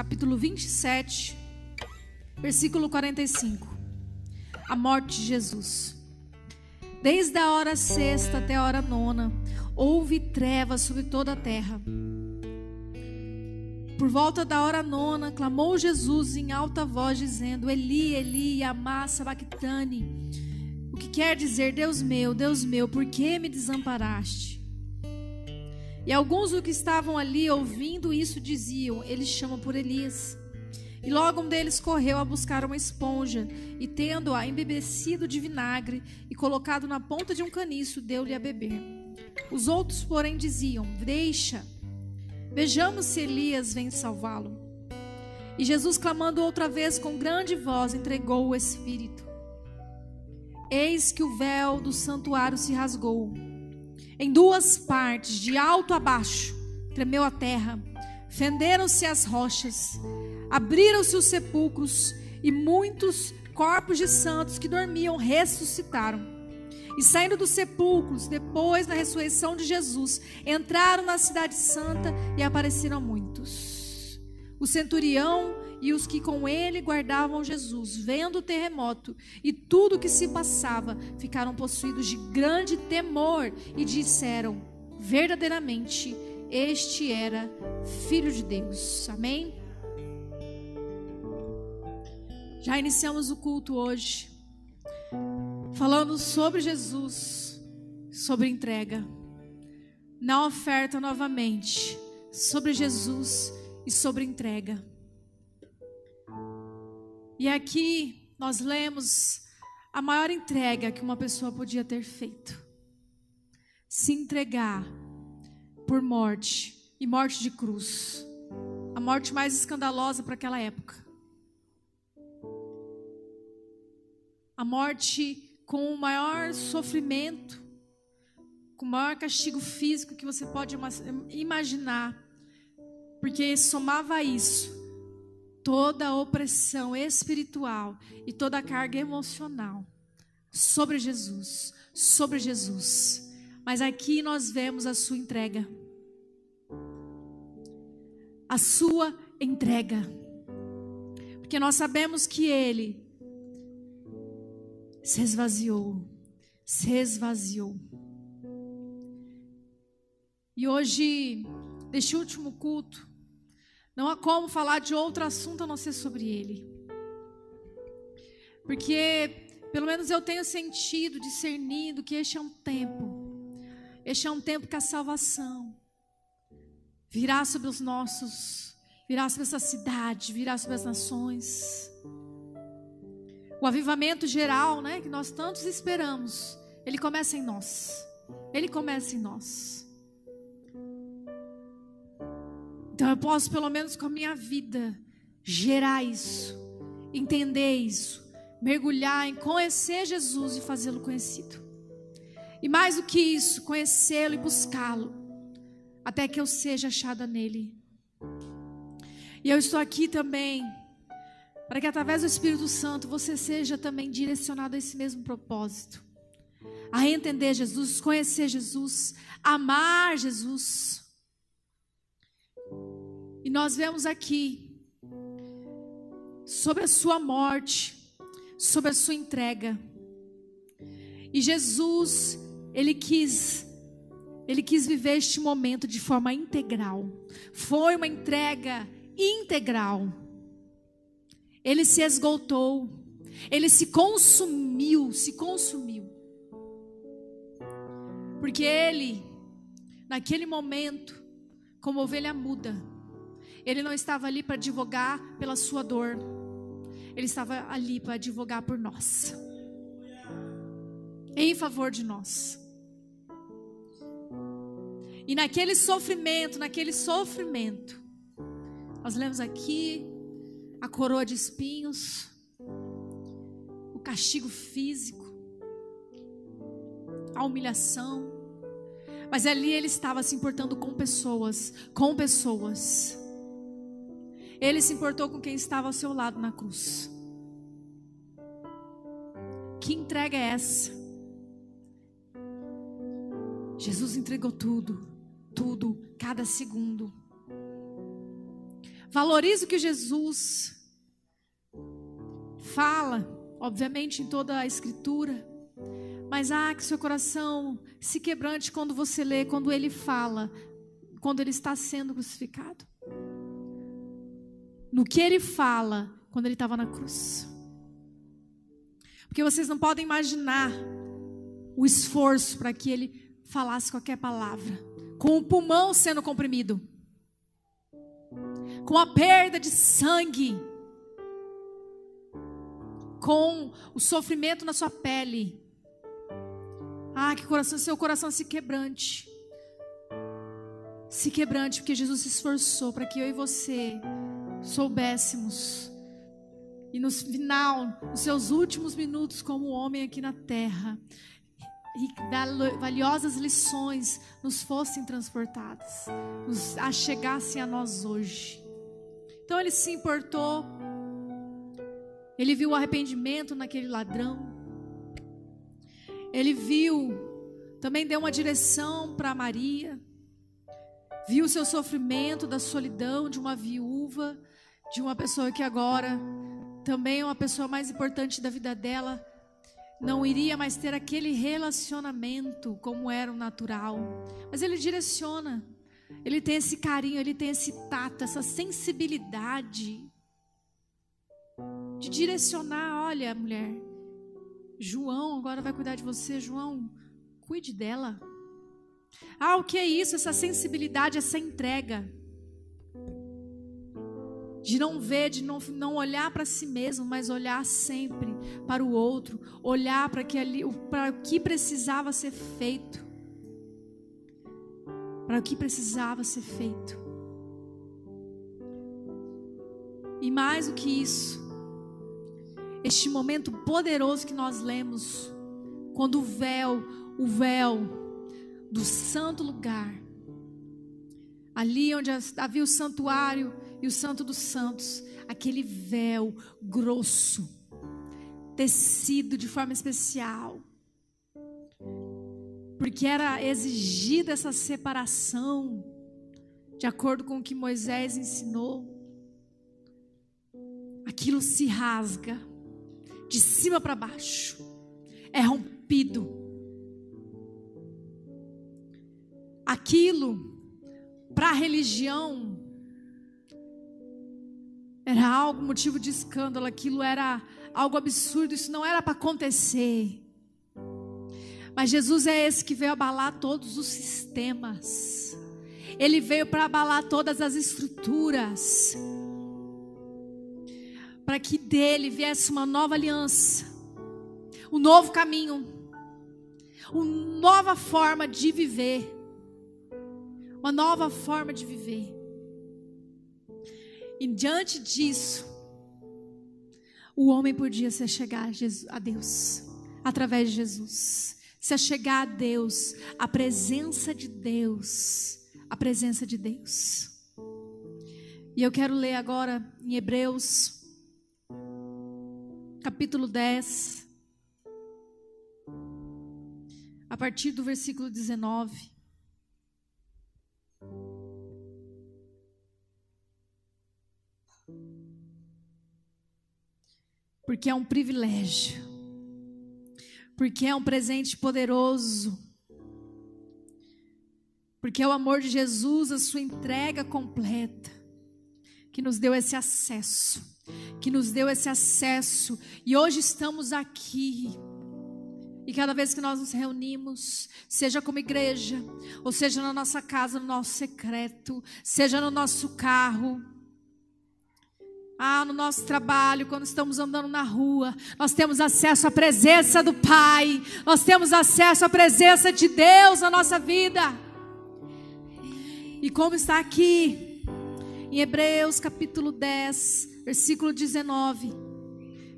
Capítulo 27, versículo 45. A morte de Jesus. Desde a hora sexta até a hora nona, houve trevas sobre toda a terra. Por volta da hora nona, clamou Jesus em alta voz, dizendo: Eli, Eli, amá sabachthani. O que quer dizer, Deus meu, Deus meu, por que me desamparaste? E alguns dos que estavam ali ouvindo isso diziam: Eles chamam por Elias. E logo um deles correu a buscar uma esponja e, tendo-a embebecido de vinagre e colocado na ponta de um caniço, deu-lhe a beber. Os outros, porém, diziam: Deixa, vejamos se Elias vem salvá-lo. E Jesus, clamando outra vez com grande voz, entregou o Espírito. Eis que o véu do santuário se rasgou em duas partes, de alto a baixo, tremeu a terra, fenderam-se as rochas, abriram-se os sepulcros, e muitos corpos de santos que dormiam ressuscitaram. E saindo dos sepulcros, depois da ressurreição de Jesus, entraram na cidade santa e apareceram muitos. O centurião e os que com ele guardavam Jesus, vendo o terremoto e tudo o que se passava, ficaram possuídos de grande temor e disseram: verdadeiramente, este era filho de Deus. Amém? Já iniciamos o culto hoje, falando sobre Jesus, sobre entrega. Na oferta novamente, sobre Jesus e sobre entrega. E aqui nós lemos a maior entrega que uma pessoa podia ter feito: se entregar por morte e morte de cruz, a morte mais escandalosa para aquela época. A morte com o maior sofrimento, com o maior castigo físico que você pode imaginar, porque somava isso toda a opressão espiritual e toda a carga emocional sobre Jesus, sobre Jesus. Mas aqui nós vemos a sua entrega. A sua entrega. Porque nós sabemos que ele se esvaziou, se esvaziou. E hoje, neste último culto, não há como falar de outro assunto a não ser sobre ele. Porque, pelo menos eu tenho sentido, discernido que este é um tempo. Este é um tempo que a salvação virá sobre os nossos, virá sobre essa cidade, virá sobre as nações. O avivamento geral, né, que nós tantos esperamos, ele começa em nós. Ele começa em nós. Então eu posso, pelo menos com a minha vida, gerar isso, entender isso, mergulhar em conhecer Jesus e fazê-lo conhecido. E mais do que isso, conhecê-lo e buscá-lo, até que eu seja achada nele. E eu estou aqui também, para que através do Espírito Santo você seja também direcionado a esse mesmo propósito. A entender Jesus, conhecer Jesus, amar Jesus e nós vemos aqui sobre a sua morte, sobre a sua entrega. E Jesus, ele quis ele quis viver este momento de forma integral. Foi uma entrega integral. Ele se esgotou. Ele se consumiu, se consumiu. Porque ele, naquele momento, como ovelha muda, ele não estava ali para advogar pela sua dor. Ele estava ali para advogar por nós. Em favor de nós. E naquele sofrimento, naquele sofrimento, nós lemos aqui, a coroa de espinhos, o castigo físico, a humilhação. Mas ali ele estava se importando com pessoas, com pessoas. Ele se importou com quem estava ao seu lado na cruz. Que entrega é essa? Jesus entregou tudo, tudo, cada segundo. Valorize o que Jesus fala, obviamente em toda a Escritura. Mas ah, que seu coração se quebrante quando você lê, quando ele fala, quando ele está sendo crucificado. No que ele fala quando ele estava na cruz. Porque vocês não podem imaginar o esforço para que ele falasse qualquer palavra, com o pulmão sendo comprimido, com a perda de sangue, com o sofrimento na sua pele. Ah, que coração, seu coração se quebrante. Se quebrante, porque Jesus se esforçou para que eu e você soubéssemos. E no final, nos seus últimos minutos como homem aqui na terra, e valiosas lições nos fossem transportadas, nos achegassem a nós hoje. Então ele se importou, ele viu o arrependimento naquele ladrão, ele viu, também deu uma direção para Maria, viu o seu sofrimento da solidão de uma viúva, de uma pessoa que agora também é uma pessoa mais importante da vida dela, não iria mais ter aquele relacionamento como era o natural. Mas ele direciona. Ele tem esse carinho, ele tem esse tato, essa sensibilidade de direcionar, olha, mulher, João agora vai cuidar de você, João, cuide dela. Ah, o que é isso? Essa sensibilidade, essa entrega de não ver, de não, não olhar para si mesmo, mas olhar sempre para o outro, olhar para que ali, para o que precisava ser feito, para o que precisava ser feito. E mais do que isso, este momento poderoso que nós lemos, quando o véu, o véu do santo lugar, ali onde havia o santuário e o Santo dos Santos, aquele véu grosso, tecido de forma especial, porque era exigida essa separação, de acordo com o que Moisés ensinou. Aquilo se rasga, de cima para baixo, é rompido. Aquilo, para a religião, era algo motivo de escândalo, aquilo era algo absurdo, isso não era para acontecer. Mas Jesus é esse que veio abalar todos os sistemas. Ele veio para abalar todas as estruturas. Para que dele viesse uma nova aliança, um novo caminho, uma nova forma de viver. Uma nova forma de viver. E diante disso, o homem podia se achegar a Deus através de Jesus. Se achegar a Deus, a presença de Deus, a presença de Deus. E eu quero ler agora em Hebreus, capítulo 10, a partir do versículo 19. Porque é um privilégio, porque é um presente poderoso, porque é o amor de Jesus, a sua entrega completa, que nos deu esse acesso, que nos deu esse acesso, e hoje estamos aqui. E cada vez que nós nos reunimos, seja como igreja, ou seja na nossa casa, no nosso secreto, seja no nosso carro, ah, no nosso trabalho, quando estamos andando na rua, nós temos acesso à presença do Pai, nós temos acesso à presença de Deus na nossa vida. E como está aqui em Hebreus capítulo 10, Versículo 19.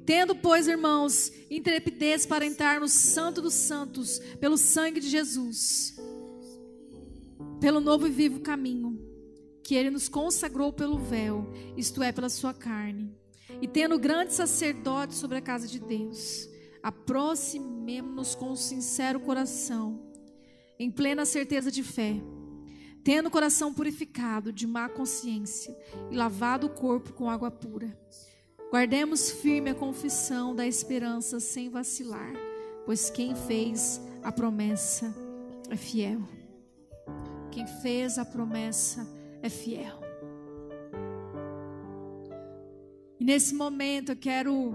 Tendo, pois, irmãos, intrepidez para entrar no Santo dos Santos, pelo sangue de Jesus, pelo novo e vivo caminho, que ele nos consagrou pelo véu, isto é, pela sua carne. E tendo grande sacerdote sobre a casa de Deus, aproximemo-nos com um sincero coração, em plena certeza de fé, tendo o coração purificado de má consciência e lavado o corpo com água pura. Guardemos firme a confissão da esperança sem vacilar, pois quem fez a promessa é fiel. Quem fez a promessa é fiel. E nesse momento eu quero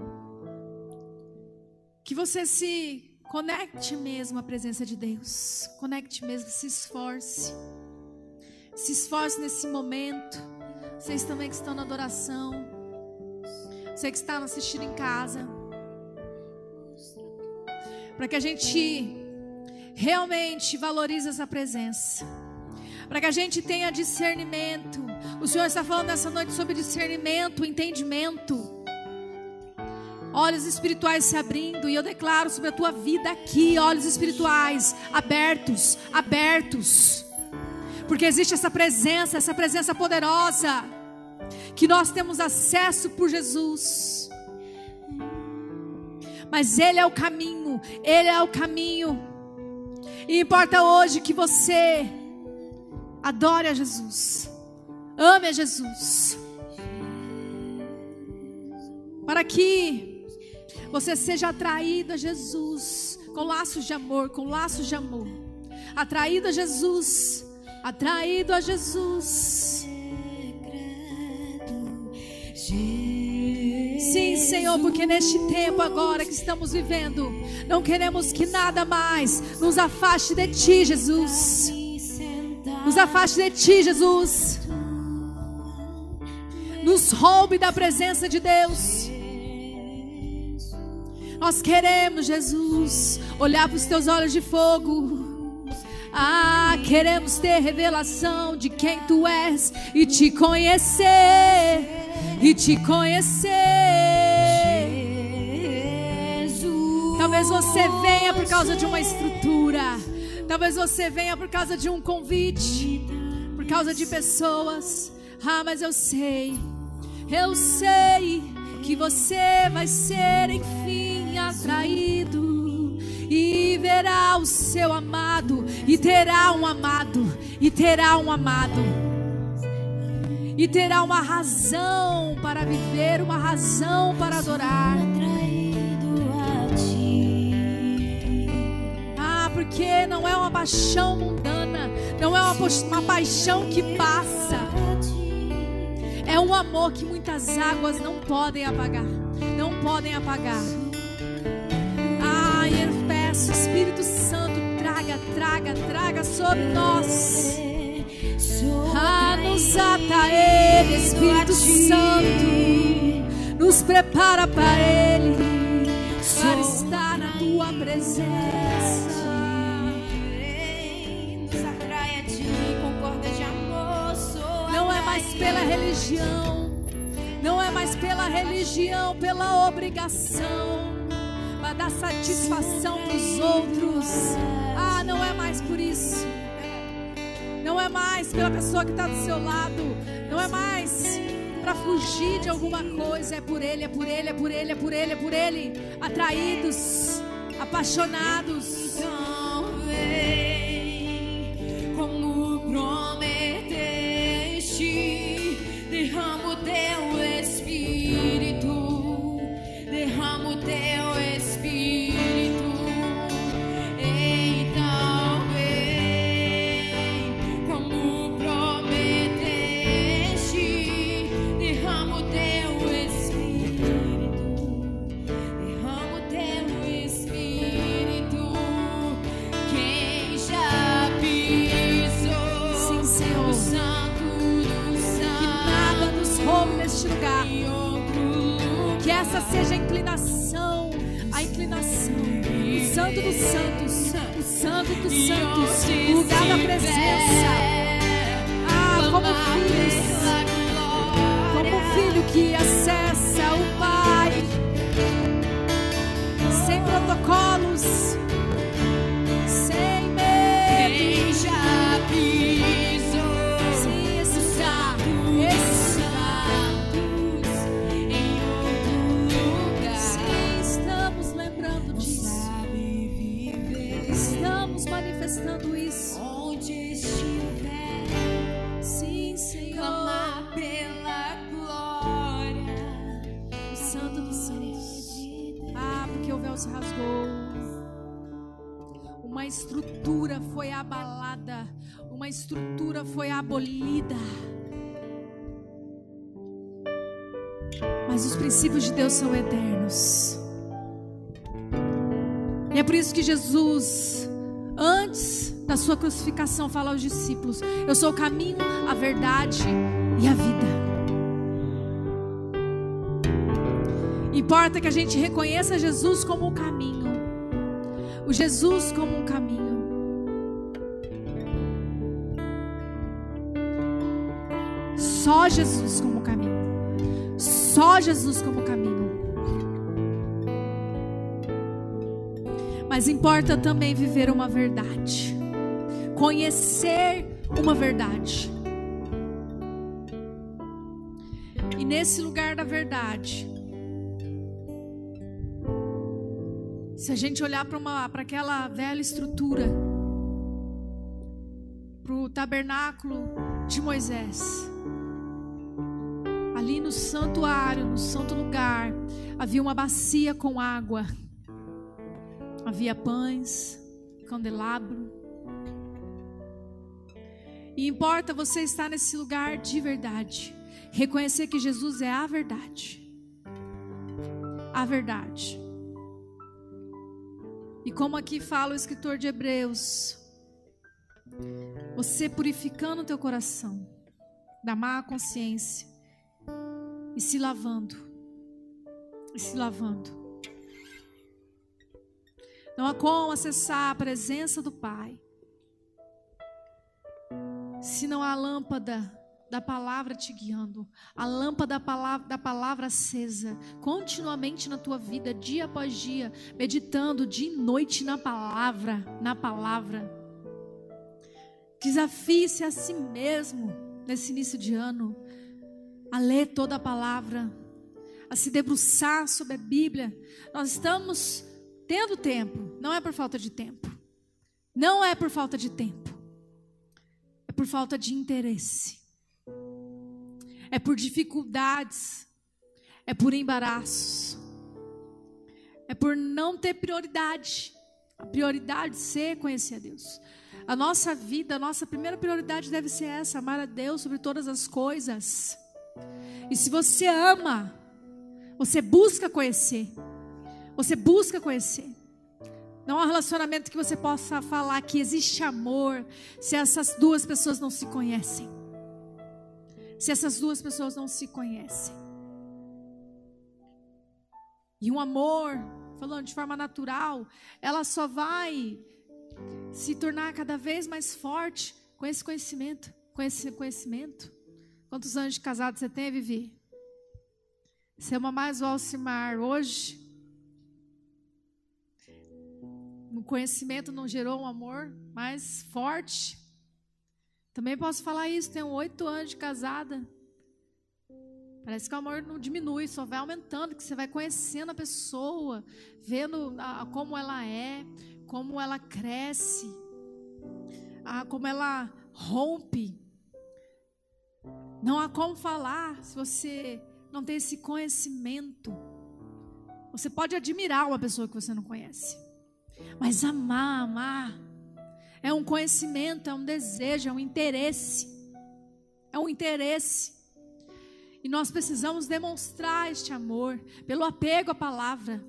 que você se conecte mesmo à presença de Deus. Conecte mesmo, se esforce. Se esforce nesse momento. Vocês também que estão na adoração. Você que está assistindo em casa. Para que a gente realmente valorize essa presença. Para que a gente tenha discernimento. O Senhor está falando nessa noite sobre discernimento, entendimento. Olhos espirituais se abrindo. E eu declaro sobre a tua vida aqui: olhos espirituais abertos, abertos. Porque existe essa presença, essa presença poderosa que nós temos acesso por Jesus. Mas Ele é o caminho, Ele é o caminho. E importa hoje que você adore a Jesus, ame a Jesus, para que você seja atraído a Jesus com laços de amor, com laços de amor, atraído a Jesus, atraído a Jesus. Sim, Senhor, porque neste tempo agora que estamos vivendo, não queremos que nada mais nos afaste de Ti, Jesus. Nos afaste de Ti, Jesus. Nos roube da presença de Deus. Nós queremos, Jesus, olhar para os Teus olhos de fogo. Ah, queremos ter revelação de quem Tu és e te conhecer e te conhecer. Talvez você venha por causa de uma estrutura. Talvez você venha por causa de um convite, por causa de pessoas. Ah, mas eu sei, eu sei que você vai ser enfim atraído e verá o seu amado e terá um amado e terá um amado e terá uma razão para viver, uma razão para adorar. Porque não é uma paixão mundana, não é uma, uma paixão que passa. É um amor que muitas águas não podem apagar, não podem apagar. Ah, eu peço, Espírito Santo, traga, traga, traga sobre nós ah, nos ata Ele, Espírito Santo, nos prepara para Ele, para estar na Tua presença. Mais pela religião, não é mais pela religião, pela obrigação, para dar satisfação para os outros. Ah, não é mais por isso. Não é mais pela pessoa que está do seu lado. Não é mais para fugir de alguma coisa. É por Ele, é por Ele, é por Ele, é por Ele, é por Ele. Atraídos, apaixonados. Então vem, como prometeste, crucificação, fala aos discípulos: Eu sou o caminho, a verdade e a vida. Importa que a gente reconheça Jesus como um caminho. O Jesus como um caminho. Só Jesus como caminho. Só Jesus como caminho. Mas importa também viver uma verdade. Conhecer uma verdade. E nesse lugar da verdade, Se a gente olhar para aquela velha estrutura, para o tabernáculo de Moisés, ali no santuário, no santo lugar, havia uma bacia com água, havia pães, candelabro. E importa você estar nesse lugar de verdade, reconhecer que Jesus é a verdade. A verdade. E como aqui fala o escritor de Hebreus, você purificando o teu coração da má consciência e se lavando, e se lavando. Não há como acessar a presença do Pai se não há lâmpada da palavra te guiando, a lâmpada da palavra, da palavra acesa, continuamente na tua vida, dia após dia, meditando dia e noite na palavra, na palavra. Desafie-se a si mesmo nesse início de ano, a ler toda a palavra, a se debruçar sobre a Bíblia. Nós estamos tendo tempo, não é por falta de tempo, não é por falta de tempo, por falta de interesse é por dificuldades, é por embaraços, é por não ter prioridade. A prioridade ser conhecer a Deus. A nossa vida, a nossa primeira prioridade deve ser essa: amar a Deus sobre todas as coisas. E se você ama, você busca conhecer. Você busca conhecer. Não há um relacionamento que você possa falar que existe amor se essas duas pessoas não se conhecem se essas duas pessoas não se conhecem. E um amor, falando de forma natural, ela só vai se tornar cada vez mais forte com esse conhecimento, com esse conhecimento. Quantos anos de casado você tem, Vivi? Você ama mais o Alcimar hoje? Conhecimento não gerou um amor mais forte? Também posso falar isso, tenho oito anos de casada. Parece que o amor não diminui, só vai aumentando, que você vai conhecendo a pessoa, vendo a, como ela é, como ela cresce, a, como ela rompe. Não há como falar se você não tem esse conhecimento. Você pode admirar uma pessoa que você não conhece, mas amar, amar, é um conhecimento, é um desejo, é um interesse. É um interesse. E nós precisamos demonstrar este amor pelo apego à palavra.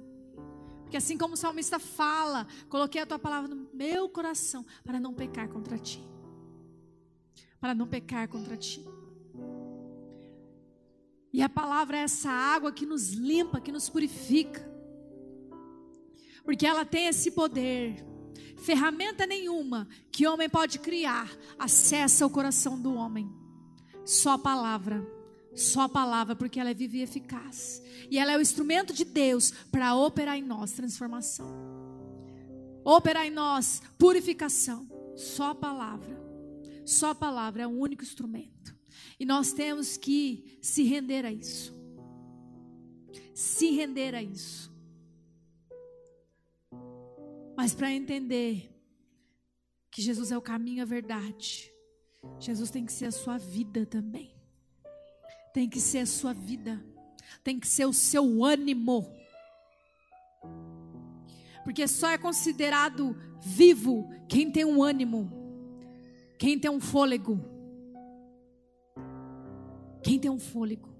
Porque assim como o salmista fala, coloquei a tua palavra no meu coração para não pecar contra ti. Para não pecar contra ti. E a palavra é essa água que nos limpa, que nos purifica. Porque ela tem esse poder ferramenta nenhuma que homem pode criar acessa o coração do homem. Só a palavra, Só a palavra, porque ela é viva e eficaz. E ela é o instrumento de Deus para operar em nós transformação. Operar em nós purificação. Só a palavra. Só a palavra é o único instrumento. E nós temos que se render a isso. Se render a isso. Mas para entender que Jesus é o caminho, a verdade, Jesus tem que ser a sua vida também. Tem que ser a sua vida. Tem que ser o seu ânimo. Porque só é considerado vivo quem tem um ânimo, quem tem um fôlego. Quem tem um fôlego.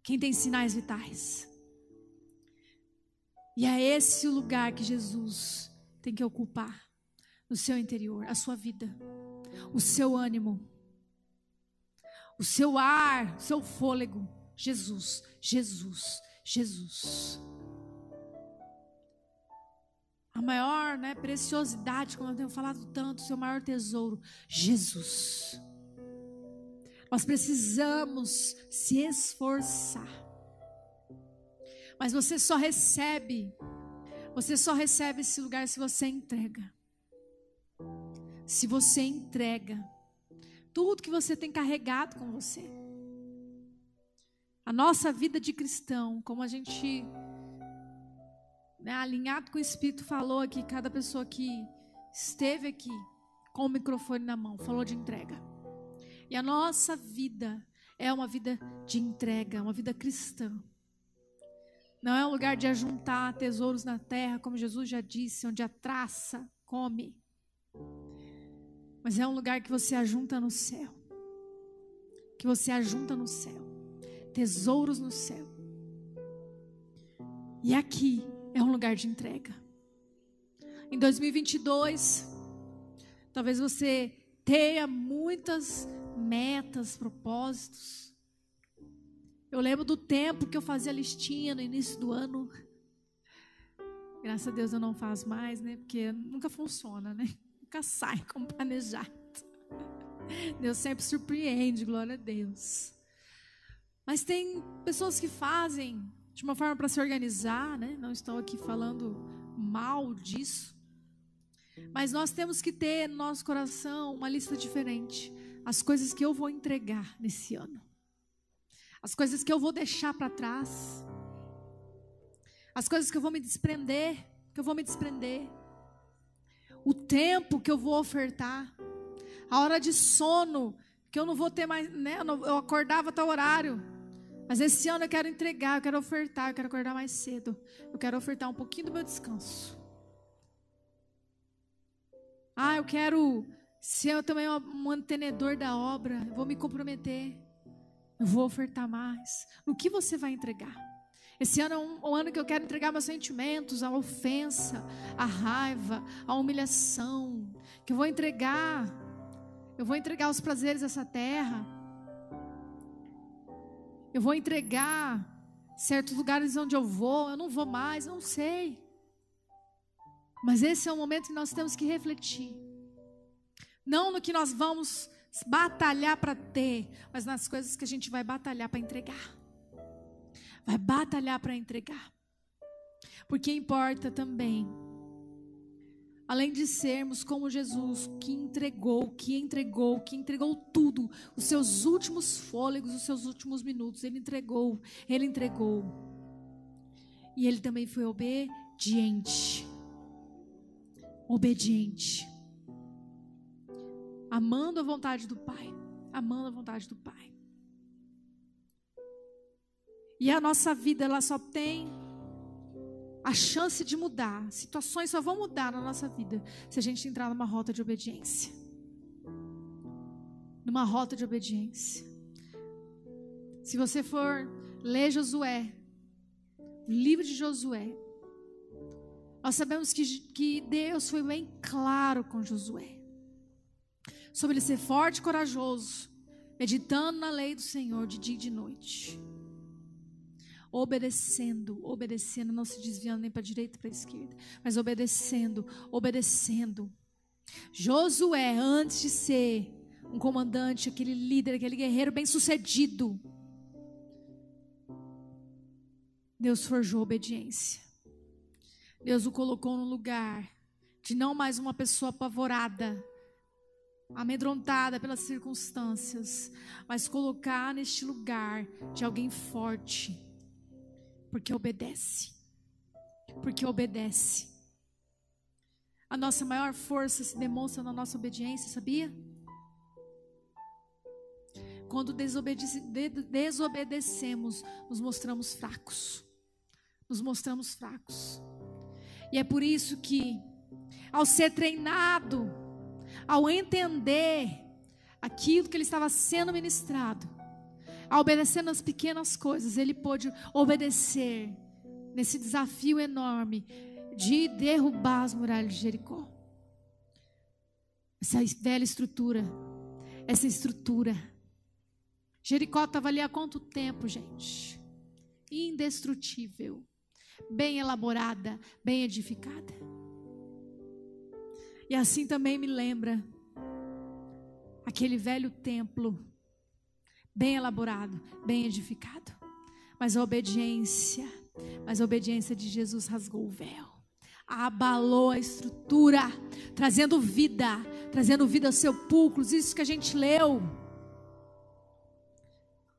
Quem tem sinais vitais. E é esse o lugar que Jesus tem que ocupar no seu interior, a sua vida, o seu ânimo, o seu ar, o seu fôlego. Jesus, Jesus, Jesus. A maior né, preciosidade, como eu tenho falado tanto, o seu maior tesouro, Jesus. Nós precisamos se esforçar. Mas você só recebe, você só recebe esse lugar se você entrega. Se você entrega tudo que você tem carregado com você. A nossa vida de cristão, como a gente, né, alinhado com o Espírito, falou aqui, cada pessoa que esteve aqui com o microfone na mão, falou de entrega. E a nossa vida é uma vida de entrega, uma vida cristã. Não é um lugar de ajuntar tesouros na terra, como Jesus já disse, onde a traça come. Mas é um lugar que você ajunta no céu. Que você ajunta no céu. Tesouros no céu. E aqui é um lugar de entrega. Em 2022, talvez você tenha muitas metas, propósitos. Eu lembro do tempo que eu fazia listinha no início do ano. Graças a Deus eu não faço mais, né? Porque nunca funciona, né? Nunca sai como planejado. Deus sempre surpreende, glória a Deus. Mas tem pessoas que fazem de uma forma para se organizar, né? Não estou aqui falando mal disso. Mas nós temos que ter no nosso coração uma lista diferente as coisas que eu vou entregar nesse ano, as coisas que eu vou deixar para trás, as coisas que eu vou me desprender, que eu vou me desprender, o tempo que eu vou ofertar, a hora de sono que eu não vou ter mais, né? Eu, acordava até o horário. Mas esse ano eu quero entregar, eu quero ofertar, eu quero acordar mais cedo. Eu quero ofertar um pouquinho do meu descanso. Ah, eu quero se eu também um mantenedor da obra, eu vou me comprometer. Eu vou ofertar mais. No que você vai entregar? Esse ano é um, um, ano que eu quero entregar meus sentimentos, a ofensa, a raiva, a humilhação. Que eu vou entregar. Eu vou entregar os prazeres dessa terra. Eu vou entregar certos lugares onde eu vou. Eu não vou mais, não sei. Mas esse é o momento que nós temos que refletir. Não no que nós vamos batalhar para ter, mas nas coisas que a gente vai batalhar para entregar. Vai batalhar para entregar. Porque importa também, além de sermos como Jesus, que entregou, que entregou, que entregou tudo, os seus últimos fôlegos, os seus últimos minutos, ele entregou, ele entregou. E ele também foi obediente. Obediente amando a vontade do Pai, amando a vontade do Pai. E a nossa vida ela só tem a chance de mudar. Situações só vão mudar na nossa vida se a gente entrar numa rota de obediência. Numa rota de obediência. Se você for ler Josué, o livro de Josué, nós sabemos que, que Deus foi bem claro com Josué sobre ele ser forte e corajoso, meditando na lei do Senhor de dia e de noite. Obedecendo, obedecendo, não se desviando nem para a direita nem para a esquerda, mas obedecendo, obedecendo. Josué, antes de ser um comandante, aquele líder, aquele guerreiro bem-sucedido. Deus forjou obediência. Deus o colocou num lugar de não mais uma pessoa apavorada, amedrontada pelas circunstâncias, mas colocar neste lugar de alguém forte, porque obedece. Porque obedece. A nossa maior força se demonstra na nossa obediência, sabia? Quando desobedece, de- desobedecemos, nos mostramos fracos. Nos mostramos fracos. E é por isso que, ao ser treinado, ao entender aquilo que ele estava sendo ministrado, ao obedecer nas pequenas coisas, ele pôde obedecer nesse desafio enorme de derrubar as muralhas de Jericó. Essa velha estrutura, essa estrutura. Jericó estava ali há quanto tempo, gente? Indestrutível, bem elaborada, bem edificada. E assim também me lembra aquele velho templo, bem elaborado, bem edificado. Mas a obediência, mas a obediência de Jesus rasgou o véu, abalou a estrutura, trazendo vida, trazendo vida aos sepulcros, isso que a gente leu.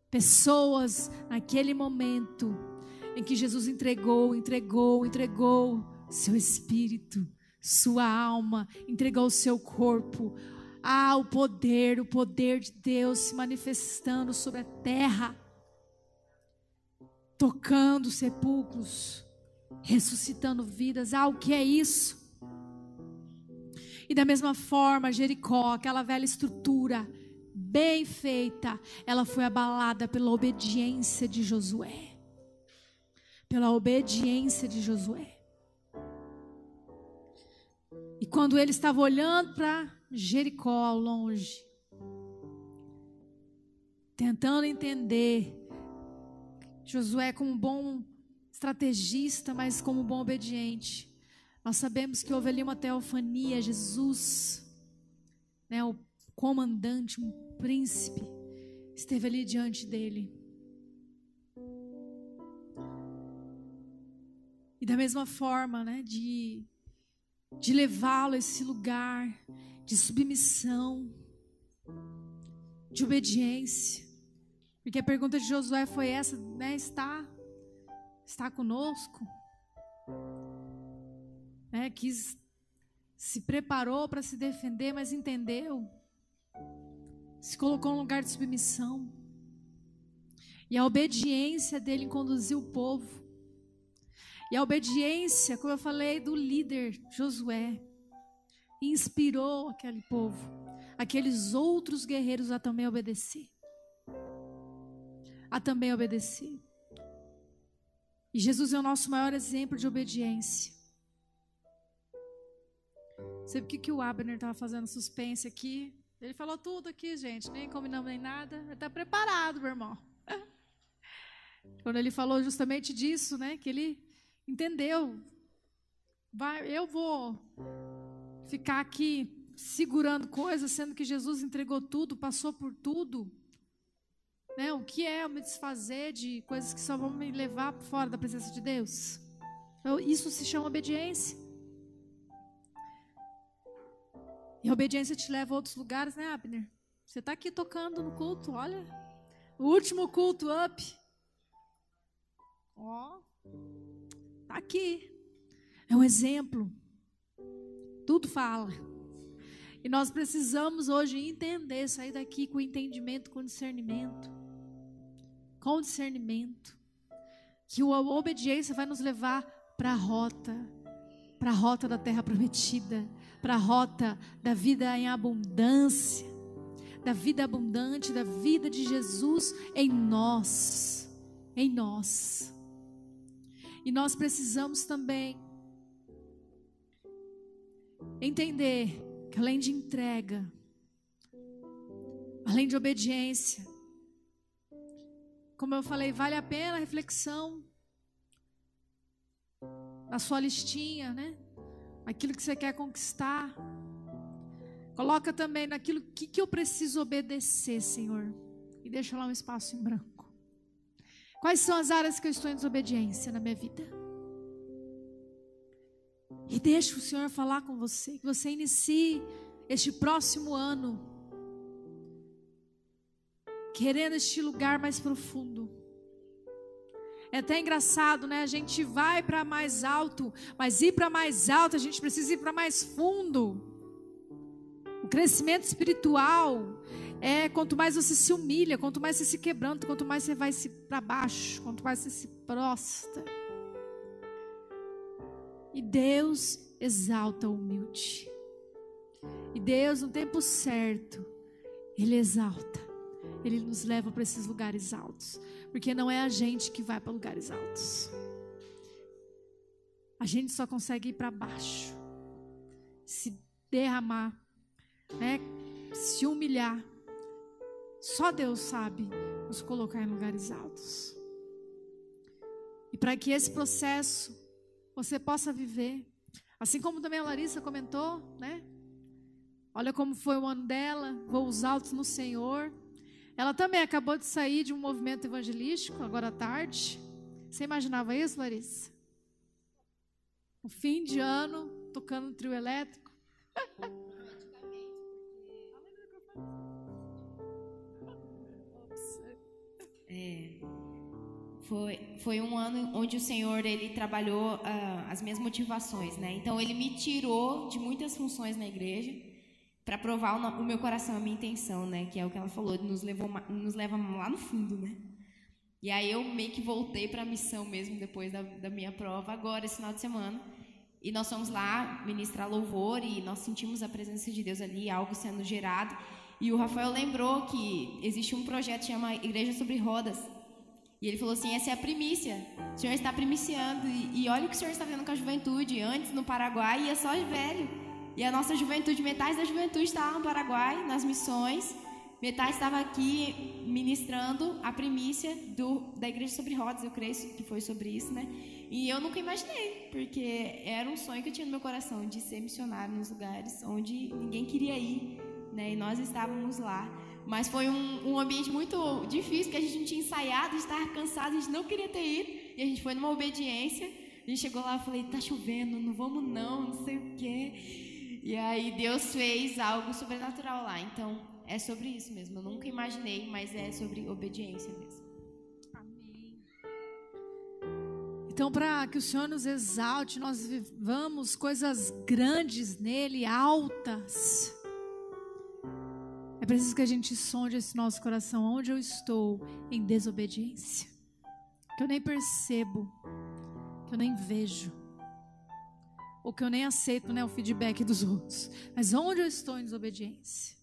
Pessoas naquele momento em que Jesus entregou, entregou, entregou seu espírito, sua alma, entregou o seu corpo. Ah, o poder, o poder de Deus se manifestando sobre a terra, tocando sepulcros, ressuscitando vidas. Ah, o que é isso? E da mesma forma, Jericó, aquela velha estrutura, bem feita, ela foi abalada pela obediência de Josué. Pela obediência de Josué. E quando ele estava olhando para Jericó ao longe, tentando entender Josué como um bom estrategista, mas como um bom obediente. Nós sabemos que houve ali uma teofania, Jesus, né, o comandante, um príncipe, esteve ali diante dele. E da mesma forma, né, de, de levá-lo a esse lugar de submissão, de obediência. Porque a pergunta de Josué foi essa, né? Está, está conosco? Né? Quis, se preparou para se defender, mas entendeu. Se colocou num lugar de submissão. E a obediência dele conduziu o povo. E a obediência, como eu falei, do líder Josué, inspirou aquele povo, aqueles outros guerreiros a também obedecer. A também obedecer. E Jesus é o nosso maior exemplo de obediência. Sabe o que, que o Abner estava fazendo suspense aqui? Ele falou tudo aqui, gente, nem combinamos nem nada. Ele está preparado, meu irmão. Quando ele falou justamente disso, né? Que ele entendeu. Vai, eu vou ficar aqui segurando coisas, sendo que Jesus entregou tudo, passou por tudo. Né? O que é me desfazer de coisas que só vão me levar fora da presença de Deus? Então, isso se chama obediência. E a obediência te leva a outros lugares, né, Abner? Você está aqui tocando no culto, olha. O último culto up. Ó. Tá aqui. É um exemplo. Tudo fala. E nós precisamos hoje entender, sair daqui com entendimento, com discernimento. Com discernimento. Que a obediência vai nos levar para a rota, para a rota da terra prometida, para a rota da vida em abundância, da vida abundante, da vida de Jesus em nós, em nós. E nós precisamos também entender que além de entrega, além de obediência, como eu falei, vale a pena a reflexão na sua listinha, né? Aquilo que você quer conquistar. Coloca também naquilo que, que eu preciso obedecer, Senhor. E deixa lá um espaço em branco. Quais são as áreas que eu estou em desobediência na minha vida? E deixa o Senhor falar com você. Que você inicie este próximo ano querendo este lugar mais profundo. É até engraçado, né? A gente vai para mais alto, mas ir para mais alto, a gente precisa ir para mais fundo. O crescimento espiritual é quanto mais você se humilha, quanto mais você se quebranta, quanto mais você vai se para baixo, quanto mais você se prostra. E Deus exalta o humilde. E Deus, no tempo certo, Ele exalta. Ele nos leva para esses lugares altos. Porque não é a gente que vai para lugares altos. A gente só consegue ir para baixo. Se derramar, né? se humilhar. Só Deus sabe nos colocar em lugares altos. E para que esse processo você possa viver, assim como também a Larissa comentou, né? Olha como foi o ano dela, voos altos no Senhor. Ela também acabou de sair de um movimento evangelístico, agora à tarde. Você imaginava isso, Larissa? O fim de ano, tocando trio elétrico. É, foi, foi um ano onde o Senhor ele trabalhou ah, as minhas motivações, né? Então ele me tirou de muitas funções na igreja para provar o, o meu coração, a minha intenção, né? Que é o que ela falou, nos levou nos leva lá no fundo, né? E aí eu meio que voltei para a missão mesmo depois da, da minha prova agora esse final de semana. E nós fomos lá ministrar louvor e nós sentimos a presença de Deus ali, algo sendo gerado. E o Rafael lembrou que existe um projeto que chama Igreja sobre Rodas. E ele falou assim: essa é a primícia. O senhor está primiciando. E, e olha o que o senhor está vendo com a juventude. Antes, no Paraguai, ia só velho. E a nossa juventude, metade da juventude estava no Paraguai, nas missões. Metade estava aqui ministrando a primícia do, da Igreja sobre Rodas, eu creio que foi sobre isso, né? E eu nunca imaginei, porque era um sonho que eu tinha no meu coração, de ser missionário nos lugares onde ninguém queria ir, né? E nós estávamos lá. Mas foi um, um ambiente muito difícil, porque a gente não tinha ensaiado, estava cansado, a gente não queria ter ido. E a gente foi numa obediência. A gente chegou lá e falei, tá chovendo, não vamos não, não sei o quê. E aí Deus fez algo sobrenatural lá. Então, é sobre isso mesmo. Eu nunca imaginei, mas é sobre obediência mesmo. Amém. Então, para que o Senhor nos exalte, nós vivamos coisas grandes nele, altas. É preciso que a gente sonde esse nosso coração, onde eu estou em desobediência. Que eu nem percebo, que eu nem vejo, ou que eu nem aceito né, o feedback dos outros. Mas onde eu estou em desobediência?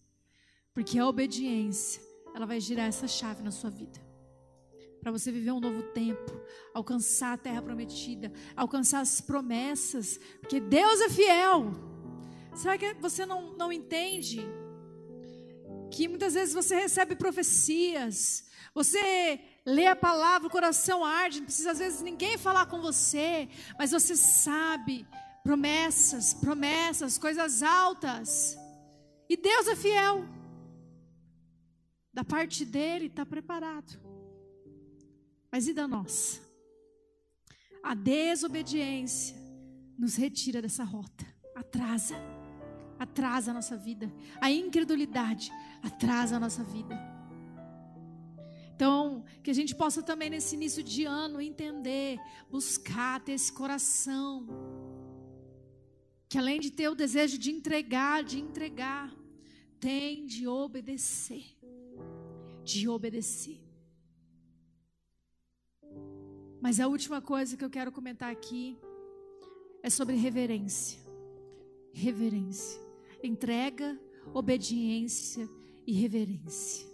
Porque a obediência, ela vai girar essa chave na sua vida para você viver um novo tempo, alcançar a terra prometida, alcançar as promessas, porque Deus é fiel. Será que você não, não entende que muitas vezes você recebe profecias, você lê a palavra, o coração arde, não precisa às vezes ninguém falar com você, mas você sabe promessas, promessas, coisas altas, e Deus é fiel. Da parte dele está preparado. Mas e da nossa? A desobediência nos retira dessa rota, atrasa, atrasa a nossa vida. A incredulidade atrasa a nossa vida. Então, que a gente possa também nesse início de ano entender, buscar, ter esse coração. Que além de ter o desejo de entregar, de entregar, tem de obedecer. De obedecer. Mas a última coisa que eu quero comentar aqui é sobre reverência. Reverência. Entrega, obediência e reverência.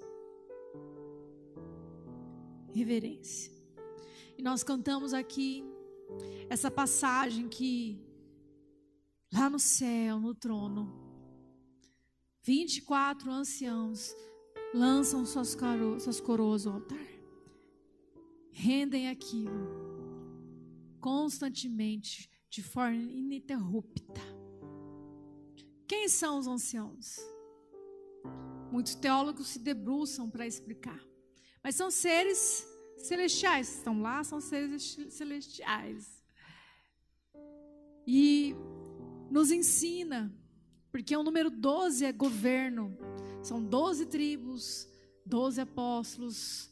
Reverência. E nós cantamos aqui essa passagem que lá no céu, no trono, 24 anciãos lançam suas, coro suas coroas ao altar rendem aquilo constantemente, de forma ininterrupta. Quem são os anciãos? Muitos teólogos se debruçam para explicar. Mas são seres celestiais. Estão lá, são seres celestiais. E nos ensina, porque o número 12 é governo. São 12 tribos, 12 apóstolos.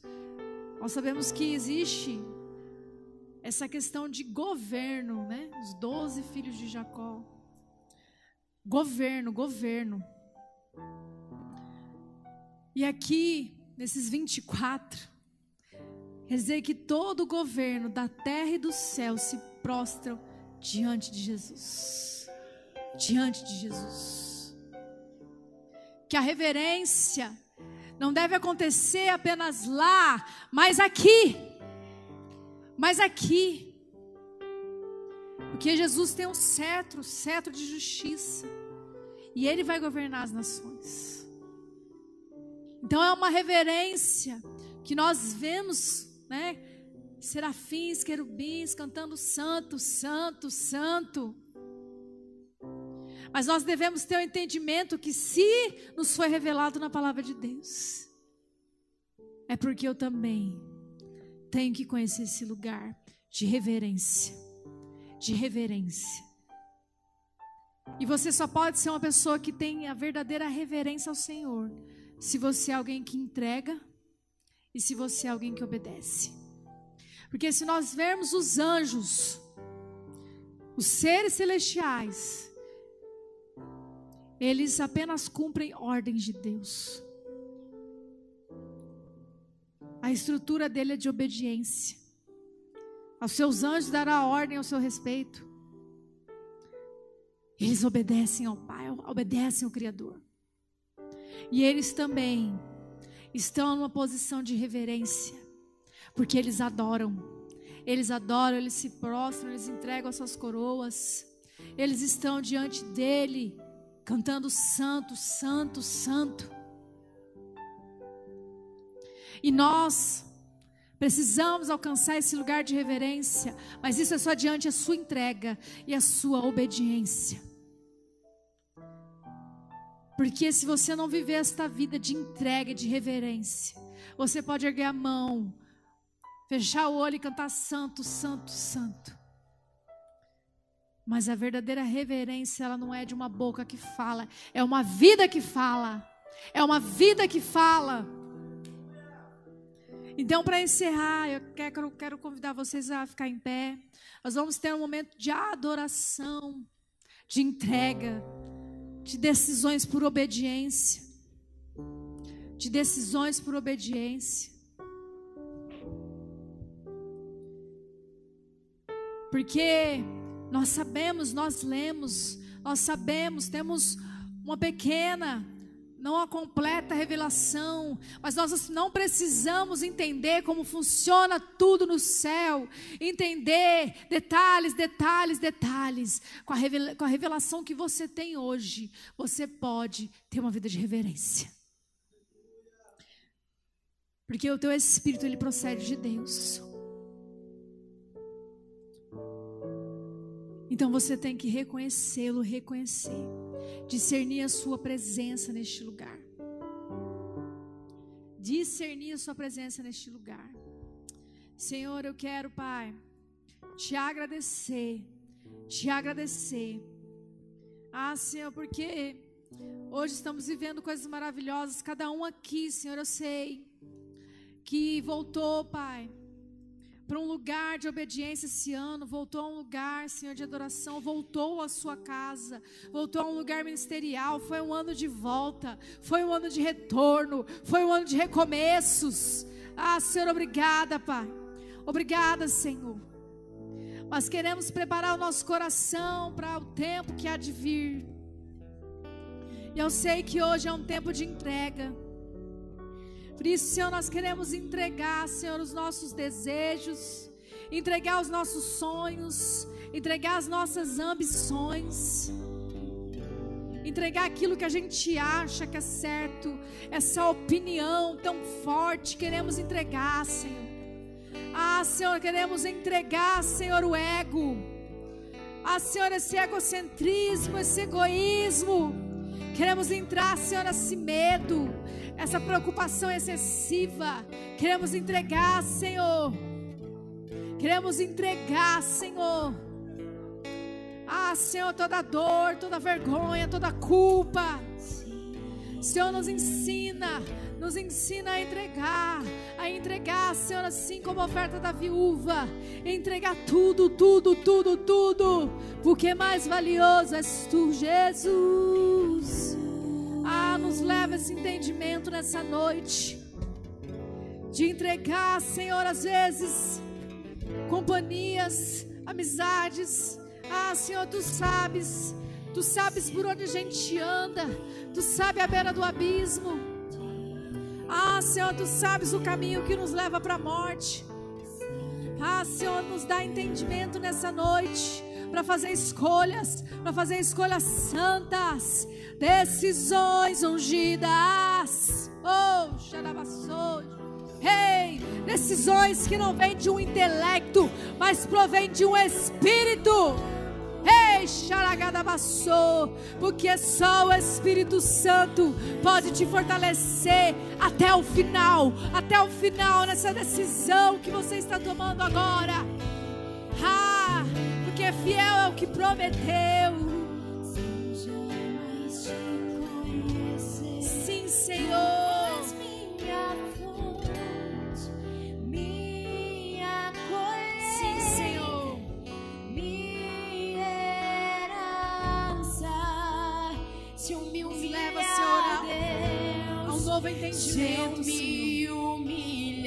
Nós sabemos que existe essa questão de governo, né? Os 12 filhos de Jacó. Governo, governo. E aqui, nesses 24, quer dizer que todo o governo da terra e do céu se prostram diante de Jesus. Diante de Jesus. Que a reverência não deve acontecer apenas lá, mas aqui. Mas aqui. Porque Jesus tem um cetro, cetro de justiça. E ele vai governar as nações. Então é uma reverência que nós vemos, né? Serafins, querubins cantando santo, santo, santo. Mas nós devemos ter o um entendimento que se nos foi revelado na palavra de Deus, é porque eu também tenho que conhecer esse lugar de reverência, de reverência. E você só pode ser uma pessoa que tem a verdadeira reverência ao Senhor, se você é alguém que entrega e se você é alguém que obedece. Porque se nós vermos os anjos, os seres celestiais, eles apenas cumprem ordens de Deus. A estrutura dele é de obediência. Aos seus anjos dará ordem ao seu respeito. Eles obedecem ao Pai, obedecem ao Criador. E eles também estão numa posição de reverência, porque eles adoram. Eles adoram, eles se prostram, eles entregam as suas coroas. Eles estão diante dele cantando santo, santo, santo. E nós precisamos alcançar esse lugar de reverência, mas isso é só diante a sua entrega e a sua obediência. Porque se você não viver esta vida de entrega, de reverência, você pode erguer a mão, fechar o olho e cantar santo, santo, santo. Mas a verdadeira reverência, ela não é de uma boca que fala, é uma vida que fala. É uma vida que fala. Então, para encerrar, eu quero, quero convidar vocês a ficar em pé. Nós vamos ter um momento de adoração, de entrega, de decisões por obediência. De decisões por obediência. Porque nós sabemos, nós lemos, nós sabemos, temos uma pequena, não a completa revelação, mas nós não precisamos entender como funciona tudo no céu, entender detalhes, detalhes, detalhes. Com a, revelação que você tem hoje, você pode ter uma vida de reverência. Porque o teu espírito ele procede de Deus. Então você tem que reconhecê-lo, reconhecer, discernir a sua presença neste lugar. Discernir a sua presença neste lugar. Senhor, eu quero, Pai, te agradecer, te agradecer. Ah, Senhor, porque hoje estamos vivendo coisas maravilhosas, cada um aqui, Senhor, eu sei que voltou, Pai para um lugar de obediência esse ano, voltou a um lugar, Senhor, de adoração, voltou à sua casa, voltou a um lugar ministerial. Foi um ano de volta, foi um ano de retorno, foi um ano de recomeços. Ah, Senhor, obrigada, Pai. Obrigada, Senhor. Mas queremos preparar o nosso coração para o tempo que há de vir. E eu sei que hoje é um tempo de entrega. Por isso, Senhor, nós queremos entregar, Senhor, os nossos desejos, entregar os nossos sonhos, entregar as nossas ambições, entregar aquilo que a gente acha que é certo, essa opinião tão forte, queremos entregar, Senhor. Ah, Senhor, queremos entregar, Senhor, o ego. Ah, Senhor, esse egocentrismo, esse egoísmo. Queremos entrar, Senhor, esse medo, essa preocupação excessiva. Queremos entregar, Senhor. Queremos entregar, Senhor. Ah, Senhor, toda dor, toda vergonha, toda culpa. Senhor, nos ensina, nos ensina a entregar, a entregar, Senhor, assim como a oferta da viúva, entregar tudo, tudo, tudo, tudo, porque mais valioso és tu, Jesus. Ah, nos leva esse entendimento nessa noite, de entregar, Senhor, às vezes, companhias, amizades, ah, Senhor, tu sabes, tu sabes por onde a gente anda, tu sabe a beira do abismo. Ah, Senhor, tu sabes o caminho que nos leva para a morte. Ah, Senhor, nos dá entendimento nessa noite para fazer escolhas, para fazer escolhas santas, decisões ungidas. Oh, xarabaçou. Rei, hey, decisões que não vêm de um intelecto, mas provém de um espírito. Ei, xaragadabaçô, porque só o Espírito Santo pode te fortalecer até o final, até o final nessa decisão que você está tomando agora. Ah, porque fiel é o que prometeu. Entendimento, Senhor.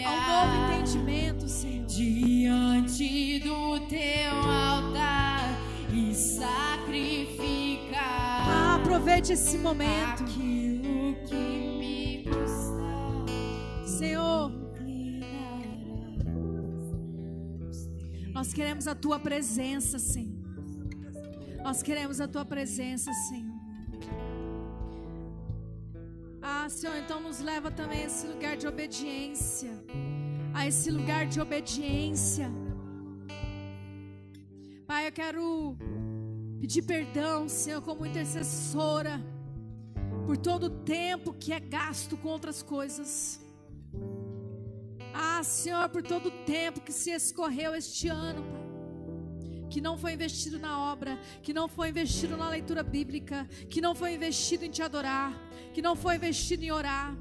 Ao novo entendimento, Senhor. Diante do teu altar e sacrificar. Ah, aproveite esse momento. Aquilo que me custa. Senhor. Nós queremos a tua presença, Senhor. Nós queremos a tua presença, Senhor. Ah, Senhor, então nos leva também a esse lugar de obediência. A esse lugar de obediência. Pai, eu quero pedir perdão, Senhor, como intercessora, por todo o tempo que é gasto com outras coisas. Ah, Senhor, por todo o tempo que se escorreu este ano, Pai que não foi investido na obra, que não foi investido na leitura bíblica, que não foi investido em te adorar, que não foi investido em orar.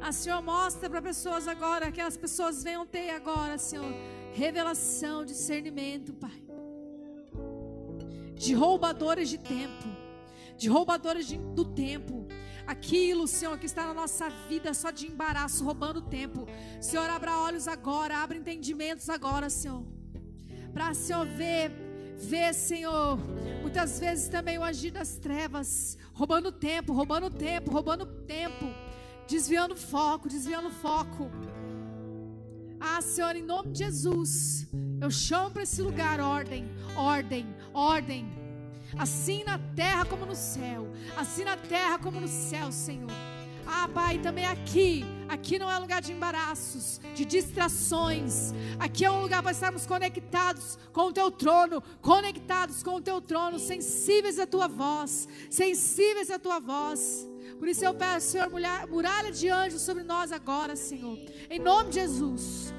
A ah, Senhor mostra para pessoas agora, que as pessoas venham ter agora, Senhor, revelação, discernimento, Pai. De roubadores de tempo, de roubadores de, do tempo. Aquilo, Senhor, que está na nossa vida só de embaraço, roubando tempo. Senhor, abra olhos agora, abra entendimentos agora, Senhor para, Senhor, ver, ver, Senhor, muitas vezes também o agir das trevas, roubando tempo, roubando tempo, roubando tempo, desviando foco, desviando foco. Ah, Senhor, em nome de Jesus, eu chamo para esse lugar ordem, ordem, ordem. Assim na terra como no céu, assim na terra como no céu, Senhor. Ah, Pai, também aqui, aqui não é lugar de embaraços, de distrações. Aqui é um lugar para estarmos conectados com o teu trono, conectados com o teu trono, sensíveis à tua voz, sensíveis à tua voz. Por isso eu peço, Senhor, muralha de anjos sobre nós agora, Senhor. Em nome de Jesus.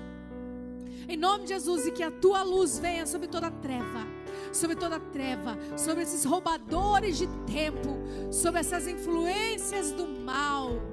Em nome de Jesus, e que a tua luz venha sobre toda treva sobre toda treva, sobre esses roubadores de tempo, sobre essas influências do mal.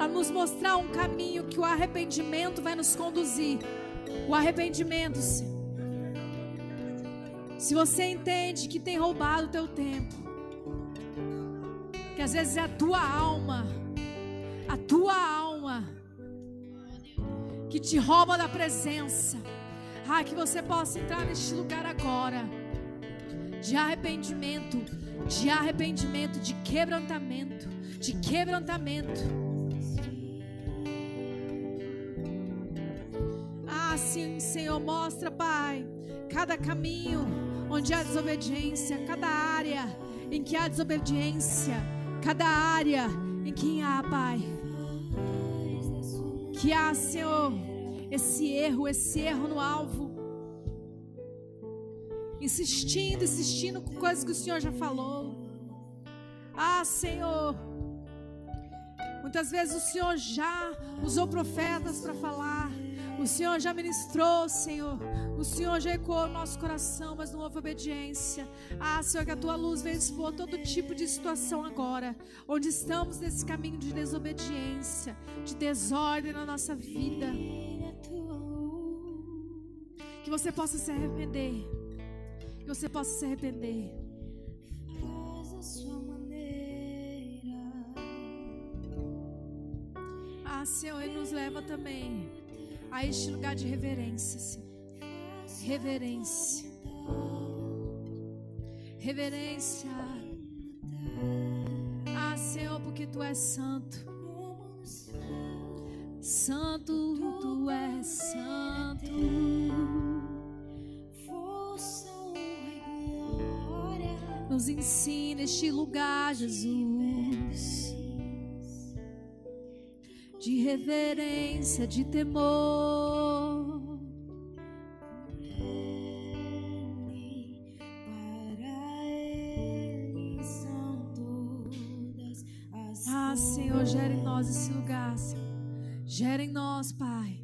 para nos mostrar um caminho que o arrependimento vai nos conduzir. O arrependimento, Senhor. Se você entende que tem roubado o teu tempo, que às vezes é a tua alma, a tua alma, que te rouba da presença. Ah, que você possa entrar neste lugar agora de arrependimento, de arrependimento, de quebrantamento, de quebrantamento. Sim, Senhor, mostra, Pai, cada caminho onde há desobediência, cada área em que há desobediência, cada área em que há, Pai, que há, Senhor, esse erro, esse erro no alvo. Insistindo, insistindo com coisas que o Senhor já falou. Ah, Senhor, muitas vezes o Senhor já usou profetas para falar. O Senhor já ministrou, Senhor. O Senhor já ecoou o nosso coração, mas não houve obediência. Ah, Senhor, que a tua luz venha expor todo tipo de situação agora, onde estamos nesse caminho de desobediência, de desordem na nossa vida. Que você possa se arrepender. Que você possa se arrepender. Faz a sua maneira. Ah, Senhor, Ele nos leva também a este lugar de reverência, Senhor. Reverência. Reverência. Ah, Senhor, porque Tu és santo. Santo, Tu és santo. Nos ensina este lugar, Jesus. De reverência, de temor. Ah, Senhor, gera em nós esse lugar, Senhor. Gera em nós, Pai.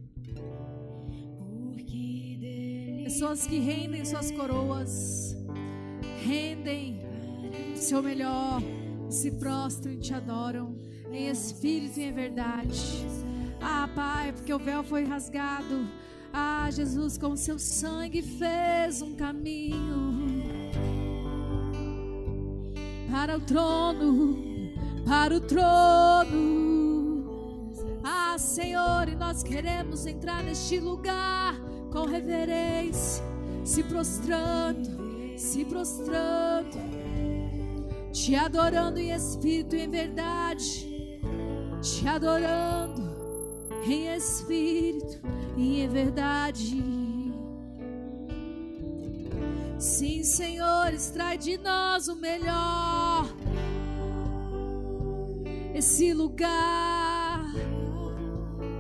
Pessoas que rendem suas coroas, rendem o seu melhor, se prostram e te adoram, em espírito e em verdade. Ah, Pai, porque o véu foi rasgado. Ah, Jesus, com seu sangue fez um caminho para o trono, para o trono. Ah, Senhor, e nós queremos entrar neste lugar com reverência, se prostrando, se prostrando, te adorando em espírito e em verdade, te adorando em espírito e em verdade. Sim, Senhor, extrai de nós o melhor. Esse lugar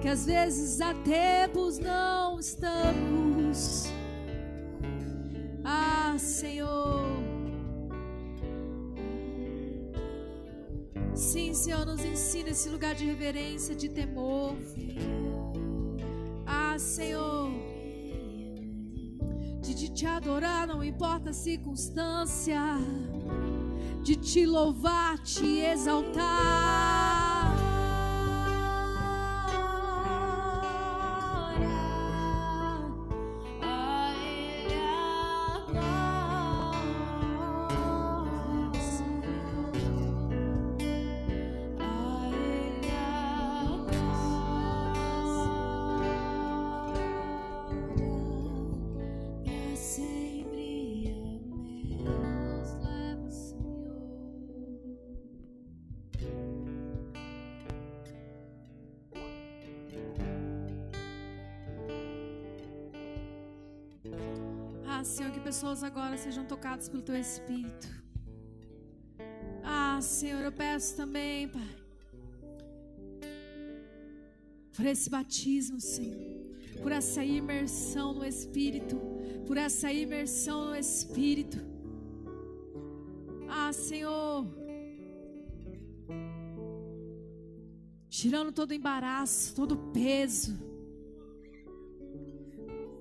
que às vezes há tempos não estamos. Ah, Senhor. Sim, Senhor, nos ensina esse lugar de reverência, de temor. Ah, Senhor de, de te adorar, não importa a circunstância, de te louvar, te exaltar. Sejam tocadas pelo Teu Espírito. Ah, Senhor, eu peço também, Pai, por esse batismo, Senhor, por essa imersão no Espírito, por essa imersão no Espírito. Ah, Senhor, tirando todo embaraço, todo peso,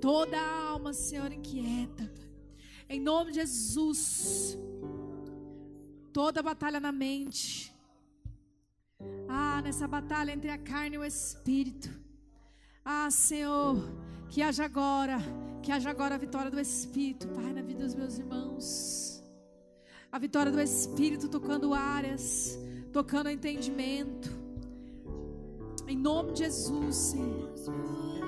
toda a alma, Senhor, inquieta. Em nome de Jesus, toda batalha na mente, ah, nessa batalha entre a carne e o espírito, ah, Senhor, que haja agora, que haja agora a vitória do Espírito, Pai, na vida dos meus irmãos. A vitória do Espírito tocando áreas, tocando entendimento. Em nome de Jesus, Senhor.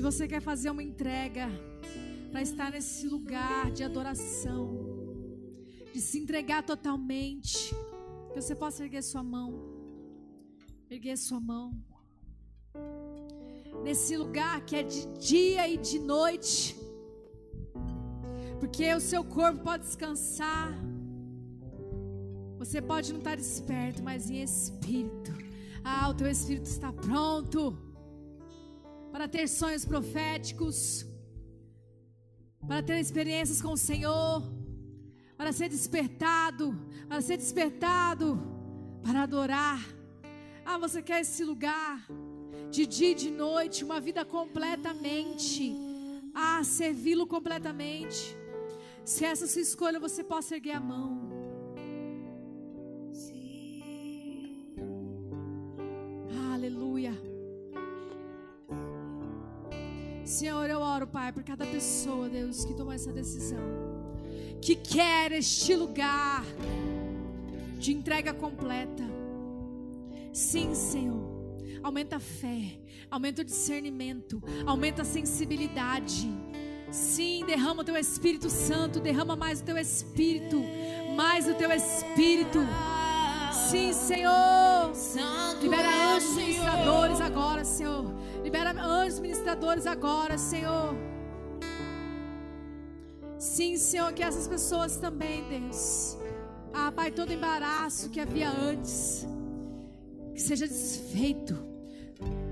Você quer fazer uma entrega para estar nesse lugar de adoração, de se entregar totalmente, que você possa erguer sua mão, erguer sua mão. Nesse lugar que é de dia e de noite, porque o seu corpo pode descansar, você pode não estar desperto, mas em espírito. Ah, o teu espírito está pronto para ter sonhos proféticos, para ter experiências com o Senhor, para ser despertado, para ser despertado, para adorar. Ah, você quer esse lugar de dia e de noite, uma vida completamente, ah, servi-lo completamente. Se essa é a sua escolha, você possa erguer a mão. Senhor, eu oro, Pai, por cada pessoa, Deus, que tomou essa decisão, que quer este lugar de entrega completa. Sim, Senhor. Aumenta a fé, aumenta o discernimento, aumenta a sensibilidade. Sim, derrama o teu Espírito Santo, derrama mais o teu Espírito, mais o teu Espírito. Sim, Senhor. Libera anjos ministradores agora, Senhor. Libera anjos ministradores agora, Senhor. Sim, Senhor, que essas pessoas também, Deus. Ah, Pai, todo embaraço que havia antes, que seja desfeito,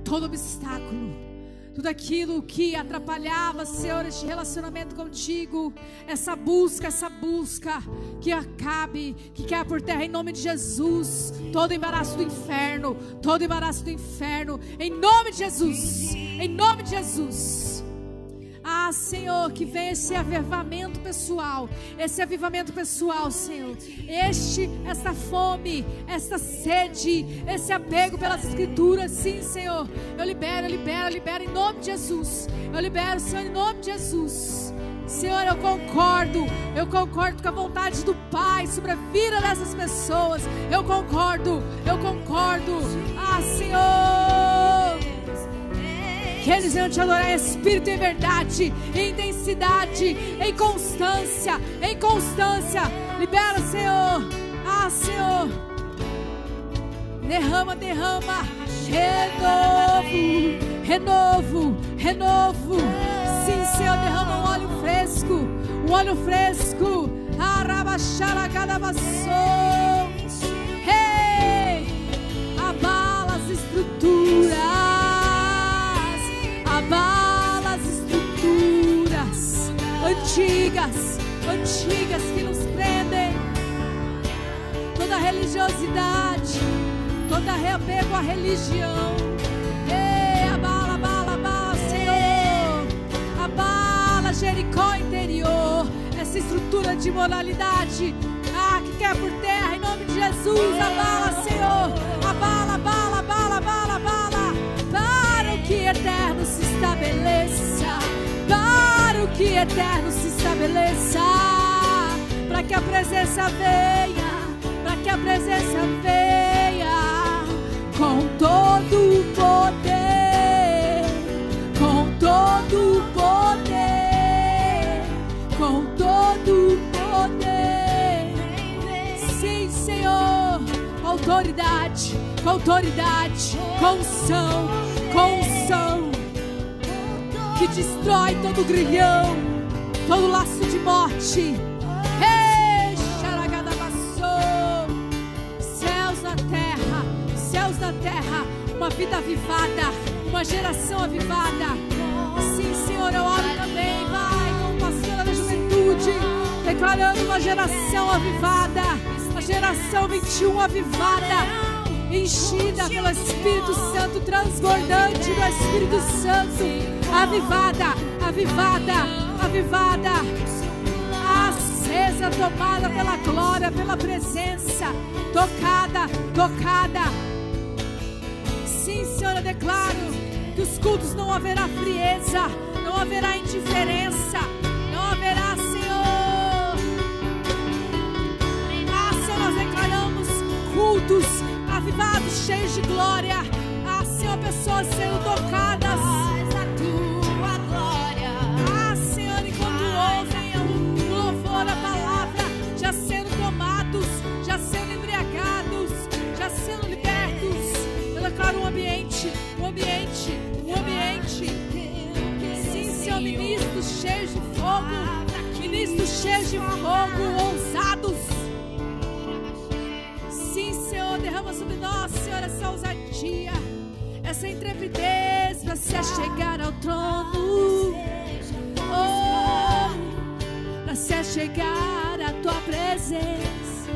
todo obstáculo tudo aquilo que atrapalhava, Senhor, este relacionamento contigo, essa busca, essa busca que acabe, que caia por terra em nome de Jesus. Todo embaraço do inferno, todo embaraço do inferno, em nome de Jesus, em nome de Jesus. Ah, Senhor, que venha esse avivamento pessoal, esse avivamento pessoal, Senhor. Este, essa fome, essa sede, esse apego pelas escrituras, sim, Senhor. Eu libero, eu libero, eu libero em nome de Jesus. Eu libero, Senhor, em nome de Jesus. Senhor, eu concordo, eu concordo com a vontade do Pai sobre a vida dessas pessoas. Eu concordo, eu concordo. Ah, Senhor. Que eles venham te adorar em espírito e verdade, em intensidade, em constância, em constância. Libera, Senhor. Ah, Senhor. Derrama, derrama. Renovo, renovo, renovo. Sim, Senhor, derrama um óleo fresco, um óleo fresco. Arabachara abala as estruturas antigas, antigas que nos prendem. Toda religiosidade, todo apego à religião. Ei, abala, abala, abala, Senhor. Abala Jericó interior, essa estrutura de moralidade. Ah, que quer por terra, em nome de Jesus, abala, Senhor. Abala. Que eterno se estabeleça, para que a presença venha, para que a presença venha com todo o poder, com todo o poder, com todo o poder. Sim, Senhor, com autoridade, com autoridade, com unção, com unção que destrói todo grilhão, todo laço de morte. Ei. Céus na terra, céus na terra, uma vida avivada, uma geração avivada. Sim, Senhor, eu oro também, vai, como pastora da juventude, declarando uma geração avivada, uma geração 21 avivada enchida pelo Espírito Santo, transbordante do Espírito Santo, avivada, avivada, avivada, acesa, tomada pela glória, pela presença, tocada, tocada. Sim, Senhor, eu declaro que os cultos não haverá frieza, não haverá indiferença, não haverá, Senhor. Ah, Senhor, nós declaramos cultos avivados, cheios de glória. Ah, Senhor, pessoas sendo tocadas. Cheios de fogo, ministros cheios de fogo, ousados. Sim, Senhor, derrama sobre nós, Senhor, essa ousadia, essa intrepidez para se achegar ao trono. Oh, para se achegar à tua presença.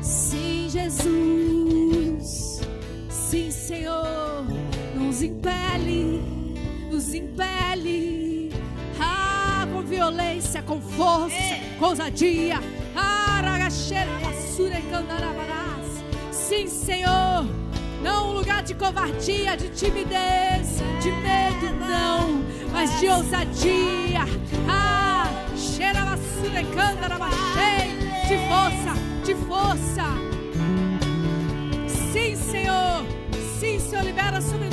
Sim, Jesus. Sim, Senhor, nos impele, nos impele. Violência, com força, com ousadia. Sim, Senhor. Não um lugar de covardia, de timidez, de medo, não, mas de ousadia. Ah, cheira basura candarabaxei. De força, de força. Sim, Senhor. Sim, Senhor, libera sobre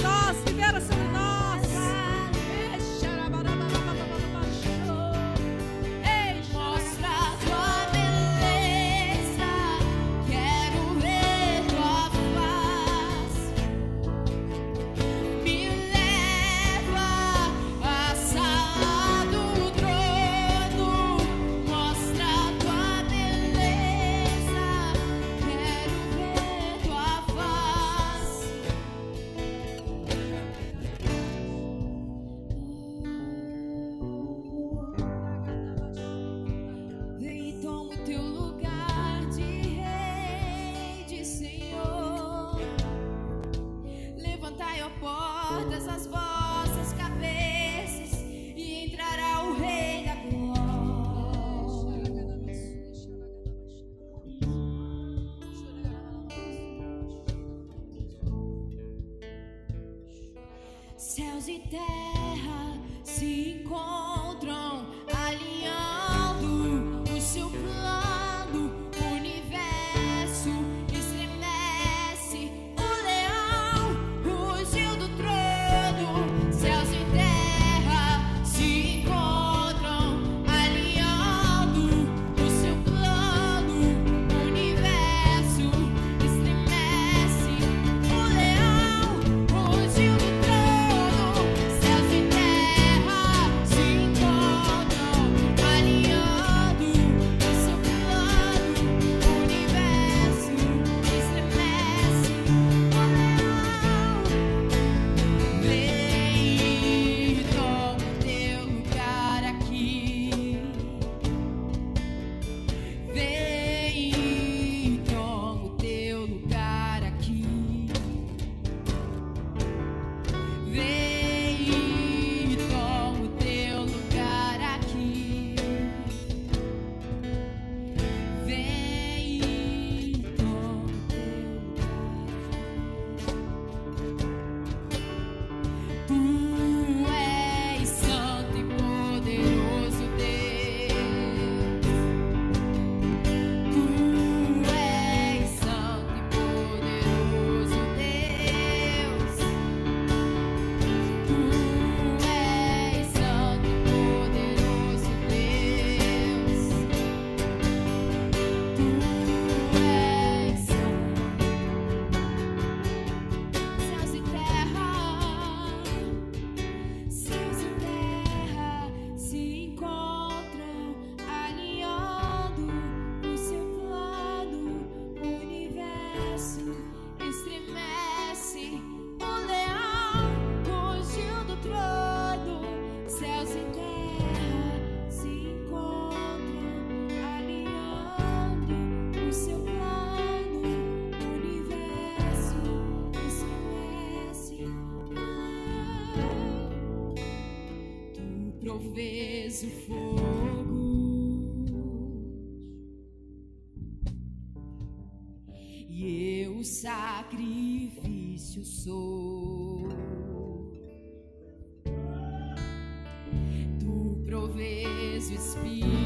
Céus e terra se encontram provês o fogo e eu o sacrifício sou. Tu provês o Espírito.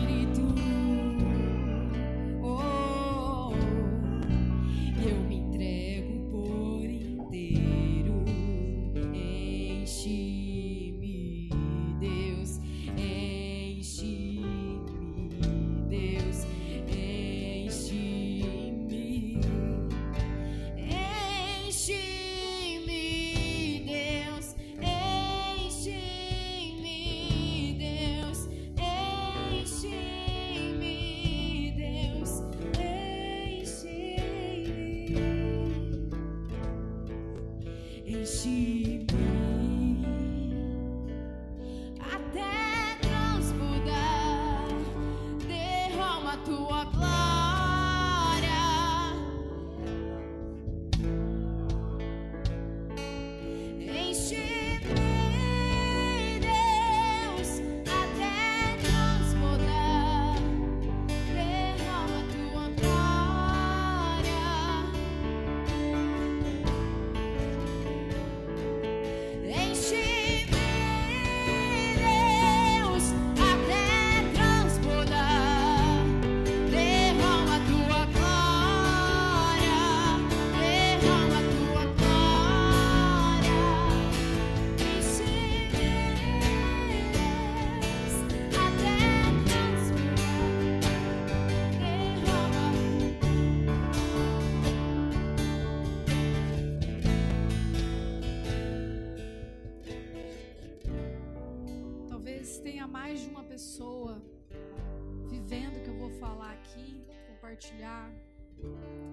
Aqui, compartilhar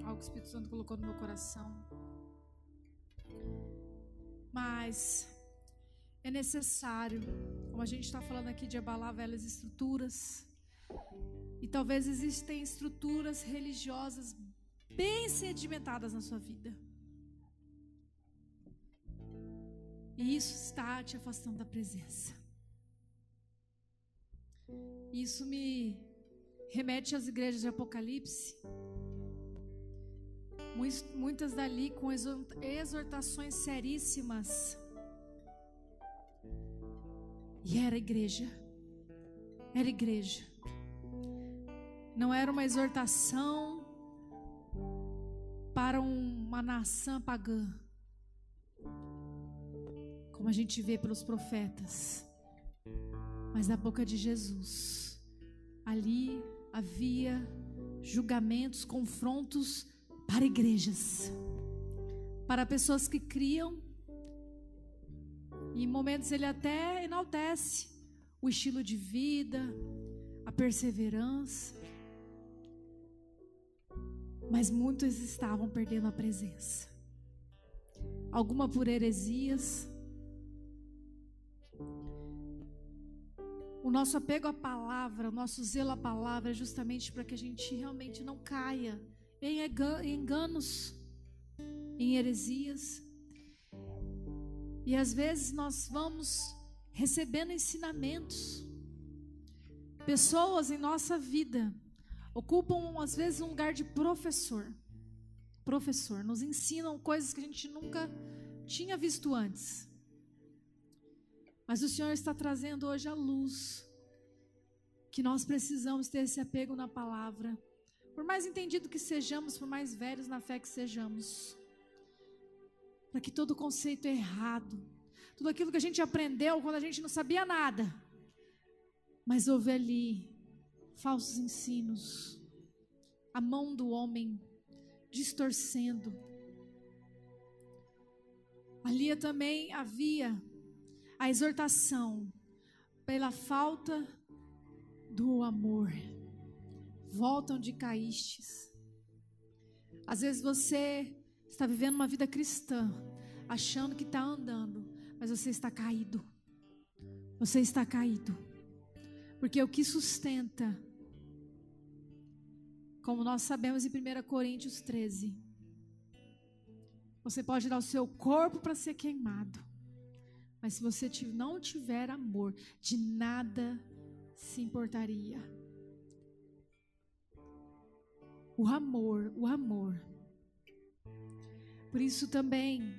algo que o Espírito Santo colocou no meu coração. Mas é necessário, como a gente está falando aqui de abalar velhas estruturas, e talvez existem estruturas religiosas bem sedimentadas na sua vida. E isso está te afastando da presença. Isso me remete às igrejas de Apocalipse. Muitas dali com exor- exortações seríssimas. E era igreja. Era igreja. Não era uma exortação para uma nação pagã. Como a gente vê pelos profetas mas na boca de Jesus. Ali havia julgamentos, confrontos para igrejas, para pessoas que criam. E em momentos ele até enaltece o estilo de vida, a perseverança. Mas muitos estavam perdendo a presença. Alguma por heresias, O nosso apego à palavra, o nosso zelo à palavra é justamente para que a gente realmente não caia em enganos, em heresias. E às vezes nós vamos recebendo ensinamentos. Pessoas em nossa vida ocupam às vezes um lugar de professor. Professor, nos ensinam coisas que a gente nunca tinha visto antes. Mas o Senhor está trazendo hoje a luz que nós precisamos ter esse apego na palavra. Por mais entendido que sejamos, por mais velhos na fé que sejamos, para que todo conceito errado, tudo aquilo que a gente aprendeu quando a gente não sabia nada, mas houve ali falsos ensinos, a mão do homem distorcendo. Ali também havia a exortação pela falta do amor. Volta onde caístes. Às vezes você está vivendo uma vida cristã, achando que está andando, mas você está caído. Você está caído. Porque o que sustenta, como nós sabemos em 1 Coríntios 13, você pode dar o seu corpo para ser queimado, Mas se você não tiver amor, de nada se importaria. O amor, o amor. Por isso também,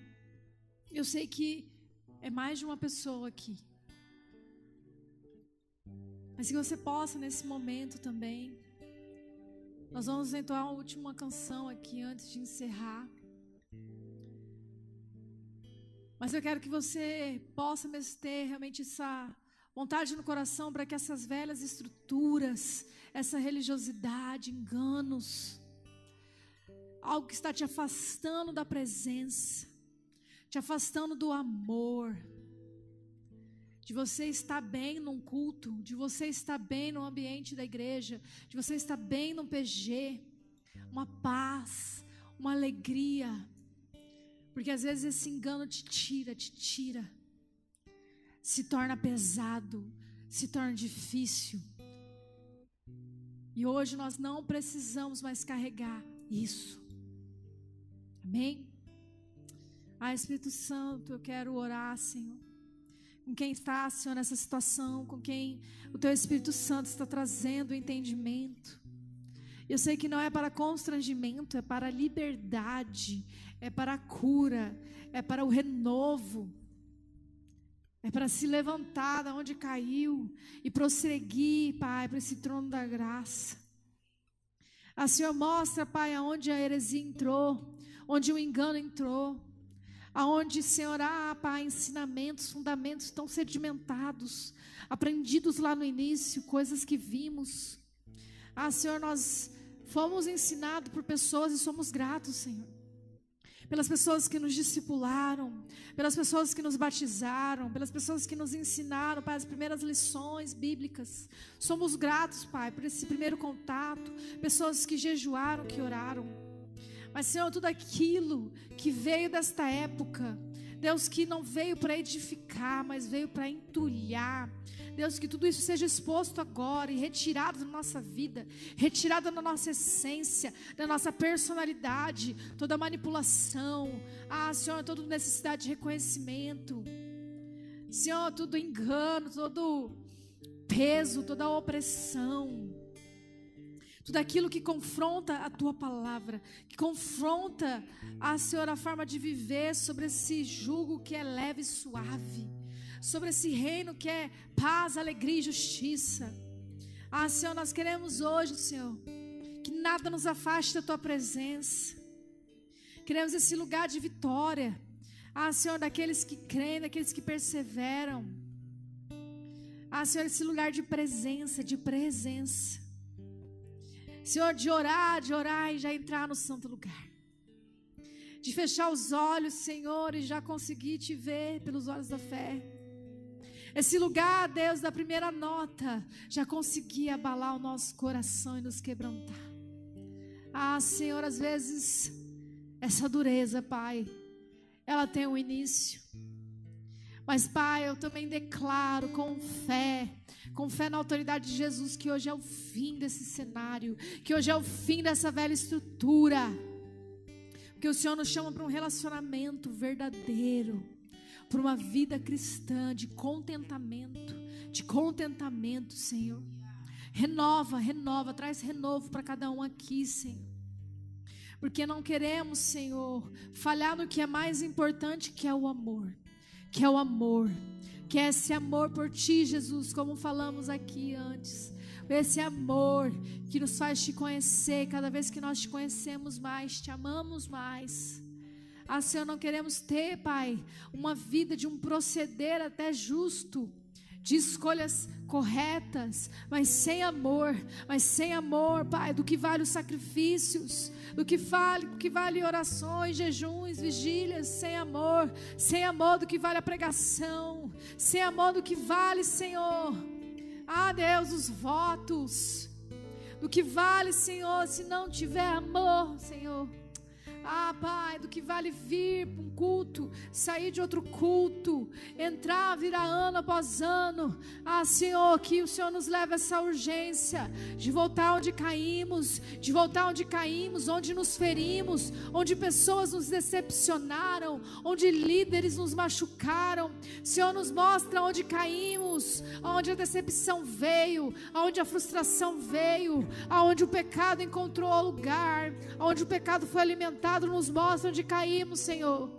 eu sei que é mais de uma pessoa aqui. Mas que você possa nesse momento também. Nós vamos entoar a última canção aqui antes de encerrar. Mas eu quero que você possa mesmo ter realmente essa vontade no coração para que essas velhas estruturas, essa religiosidade, enganos, algo que está te afastando da presença, te afastando do amor, de você estar bem num culto, de você estar bem no ambiente da igreja, de você estar bem num PG, uma paz, uma alegria, porque às vezes esse engano te tira, te tira, se torna pesado, se torna difícil. E hoje nós não precisamos mais carregar isso. Amém? Ah, Espírito Santo, eu quero orar, Senhor. Com quem está, Senhor, nessa situação, com quem o Teu Espírito Santo está trazendo o entendimento. Eu sei que não é para constrangimento, é para liberdade, é para cura, é para o renovo, é para se levantar da onde caiu e prosseguir, Pai, para esse trono da graça. A Senhor mostra, Pai, aonde a heresia entrou, onde o engano entrou, aonde, Senhor, há, Pai, ensinamentos, fundamentos tão sedimentados, aprendidos lá no início, coisas que vimos. Ah, Senhor, nós fomos ensinados por pessoas e somos gratos, Senhor pelas pessoas que nos discipularam, pelas pessoas que nos batizaram, pelas pessoas que nos ensinaram, Pai, as primeiras lições bíblicas. Somos gratos, Pai, por esse primeiro contato, pessoas que jejuaram, que oraram. Mas, Senhor, tudo aquilo que veio desta época, Deus, que não veio para edificar, mas veio para entulhar, Deus, que tudo isso seja exposto agora e retirado da nossa vida, retirado da nossa essência, da nossa personalidade, toda manipulação. Ah, Senhor, toda necessidade de reconhecimento. Senhor, todo engano, todo peso, toda opressão. Tudo aquilo que confronta a tua palavra, que confronta a Senhor a forma de viver sobre esse jugo que é leve e suave sobre esse reino que é paz, alegria e justiça. Ah, Senhor, nós queremos hoje, Senhor, que nada nos afaste da tua presença. Queremos esse lugar de vitória. Ah, Senhor, daqueles que creem, daqueles que perseveram. Ah, Senhor, esse lugar de presença, de presença. Senhor, de orar, de orar e já entrar no santo lugar. De fechar os olhos, Senhor, e já conseguir te ver pelos olhos da fé. Esse lugar, Deus, da primeira nota, já conseguia abalar o nosso coração e nos quebrantar. Ah, Senhor, às vezes, essa dureza, Pai, ela tem um início. Mas, Pai, eu também declaro com fé, com fé na autoridade de Jesus, que hoje é o fim desse cenário, que hoje é o fim dessa velha estrutura. Que o Senhor nos chama para um relacionamento verdadeiro por uma vida cristã de contentamento, de contentamento, Senhor. Renova, renova, traz renovo para cada um aqui, Senhor. Porque não queremos, Senhor, falhar no que é mais importante, que é o amor. Que é o amor. Que é esse amor por ti, Jesus, como falamos aqui antes. Esse amor que nos faz te conhecer, cada vez que nós te conhecemos mais, te amamos mais. Ah, Senhor, não queremos ter, Pai, uma vida de um proceder até justo, de escolhas corretas, mas sem amor, mas sem amor, Pai, do que vale os sacrifícios, do que vale, do que vale orações, jejuns, vigílias, sem amor, sem amor do que vale a pregação, sem amor do que vale, Senhor. Ah, Deus, os votos, do que vale, Senhor, se não tiver amor, Senhor. Pai, do que vale vir para um culto, sair de outro culto, entrar, virar ano após ano. Ah, Senhor, que o Senhor nos leve a essa urgência de voltar onde caímos, de voltar onde caímos, onde nos ferimos, onde pessoas nos decepcionaram, onde líderes nos machucaram. Senhor, nos mostra onde caímos, onde a decepção veio, onde a frustração veio, aonde o pecado encontrou lugar, onde o pecado foi alimentado nos mostra onde caímos, Senhor.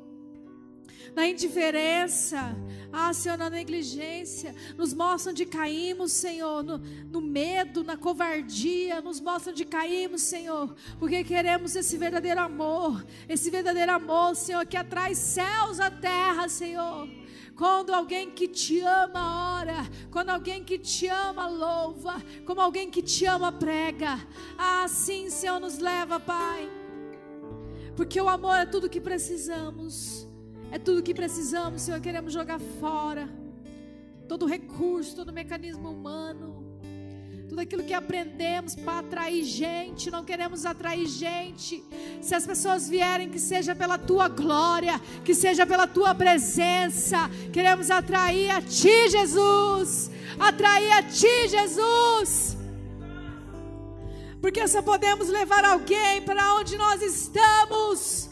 Na indiferença, ah, Senhor, na negligência, nos mostra onde caímos, Senhor, no, no medo, na covardia, nos mostra onde caímos, Senhor, porque queremos esse verdadeiro amor, esse verdadeiro amor, Senhor, que atrai céus à terra, Senhor. Quando alguém que te ama ora, quando alguém que te ama louva, como alguém que te ama prega, assim, Senhor, nos leva, Pai porque o amor é tudo que precisamos. É tudo que precisamos, Senhor. Queremos jogar fora todo recurso, todo mecanismo humano, tudo aquilo que aprendemos para atrair gente. Não queremos atrair gente. Se as pessoas vierem, que seja pela tua glória, que seja pela tua presença. Queremos atrair a ti, Jesus. Atrair a ti, Jesus porque só podemos levar alguém para onde nós estamos.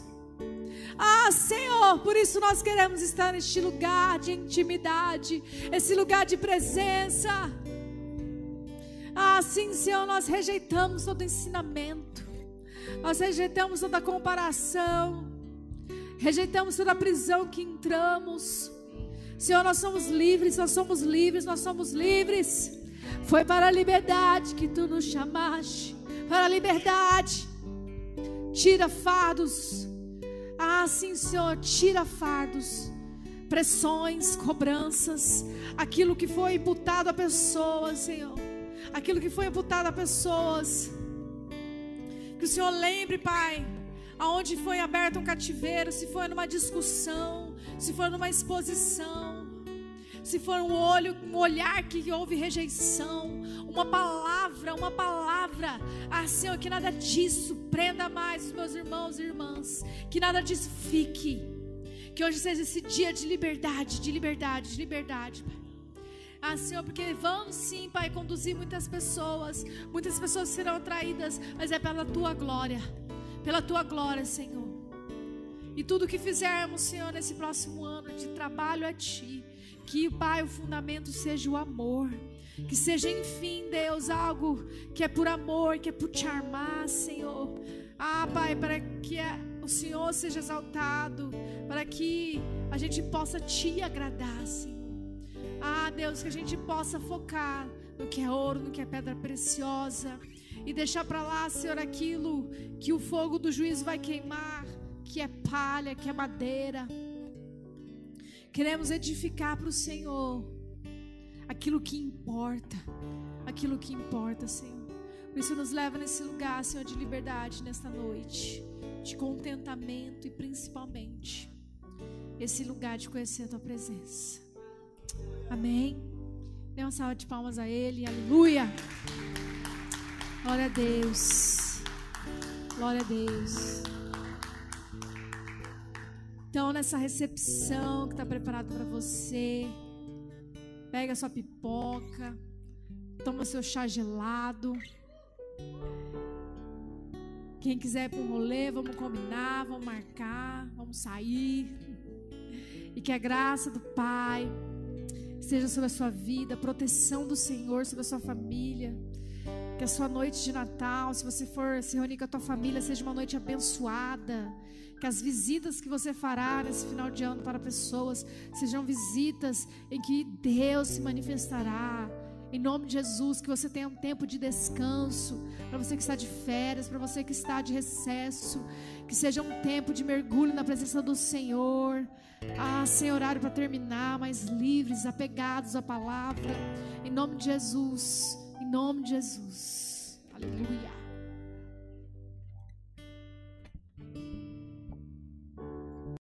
Ah, Senhor, por isso nós queremos estar neste lugar de intimidade, esse lugar de presença. Ah, sim, Senhor, nós rejeitamos todo ensinamento, nós rejeitamos toda comparação, rejeitamos toda prisão que entramos. Senhor, nós somos livres, nós somos livres, nós somos livres. Foi para a liberdade que tu nos chamaste para a liberdade. Tira fardos. Ah, sim, Senhor, tira fardos, pressões, cobranças, aquilo que foi imputado a pessoas, Senhor. Aquilo que foi imputado a pessoas. Que o Senhor lembre, Pai, aonde foi aberto um cativeiro, se foi numa discussão, se foi numa exposição se for um olho, um olhar que houve rejeição, uma palavra, uma palavra, ah Senhor, que nada disso prenda mais os meus irmãos e irmãs, que nada disso fique, que hoje seja esse dia de liberdade, de liberdade, de liberdade, Pai. Ah, Senhor, porque vamos sim, Pai, conduzir muitas pessoas, muitas pessoas serão atraídas, mas é pela Tua glória, pela Tua glória, Senhor. E tudo que fizermos, Senhor, nesse próximo ano de trabalho a Ti, que, Pai, o fundamento seja o amor. Que seja, enfim, Deus, algo que é por amor, que é por te armar, Senhor. Ah, Pai, para que o Senhor seja exaltado, para que a gente possa te agradar, Senhor. Ah, Deus, que a gente possa focar no que é ouro, no que é pedra preciosa e deixar para lá, Senhor, aquilo que o fogo do juízo vai queimar, que é palha, que é madeira. Queremos edificar para o Senhor aquilo que importa, aquilo que importa, Senhor. Por isso nos leva nesse lugar, Senhor, de liberdade nesta noite, de contentamento e principalmente esse lugar de conhecer a tua presença. Amém. Dê uma salva de palmas a Ele, aleluia. Glória a Deus. Glória a Deus. Então, nessa recepção que está preparado para você, pega sua pipoca, toma seu chá gelado. Quem quiser ir para um rolê, vamos combinar, vamos marcar, vamos sair. E que a graça do Pai seja sobre a sua vida, a proteção do Senhor sobre a sua família. Que a sua noite de Natal, se você for se reunir com a tua família, seja uma noite abençoada que as visitas que você fará nesse final de ano para pessoas sejam visitas em que Deus se manifestará. Em nome de Jesus, que você tenha um tempo de descanso, para você que está de férias, para você que está de recesso, que seja um tempo de mergulho na presença do Senhor. Ah, sem horário para terminar, mas livres, apegados à palavra. Em nome de Jesus, em nome de Jesus. Aleluia.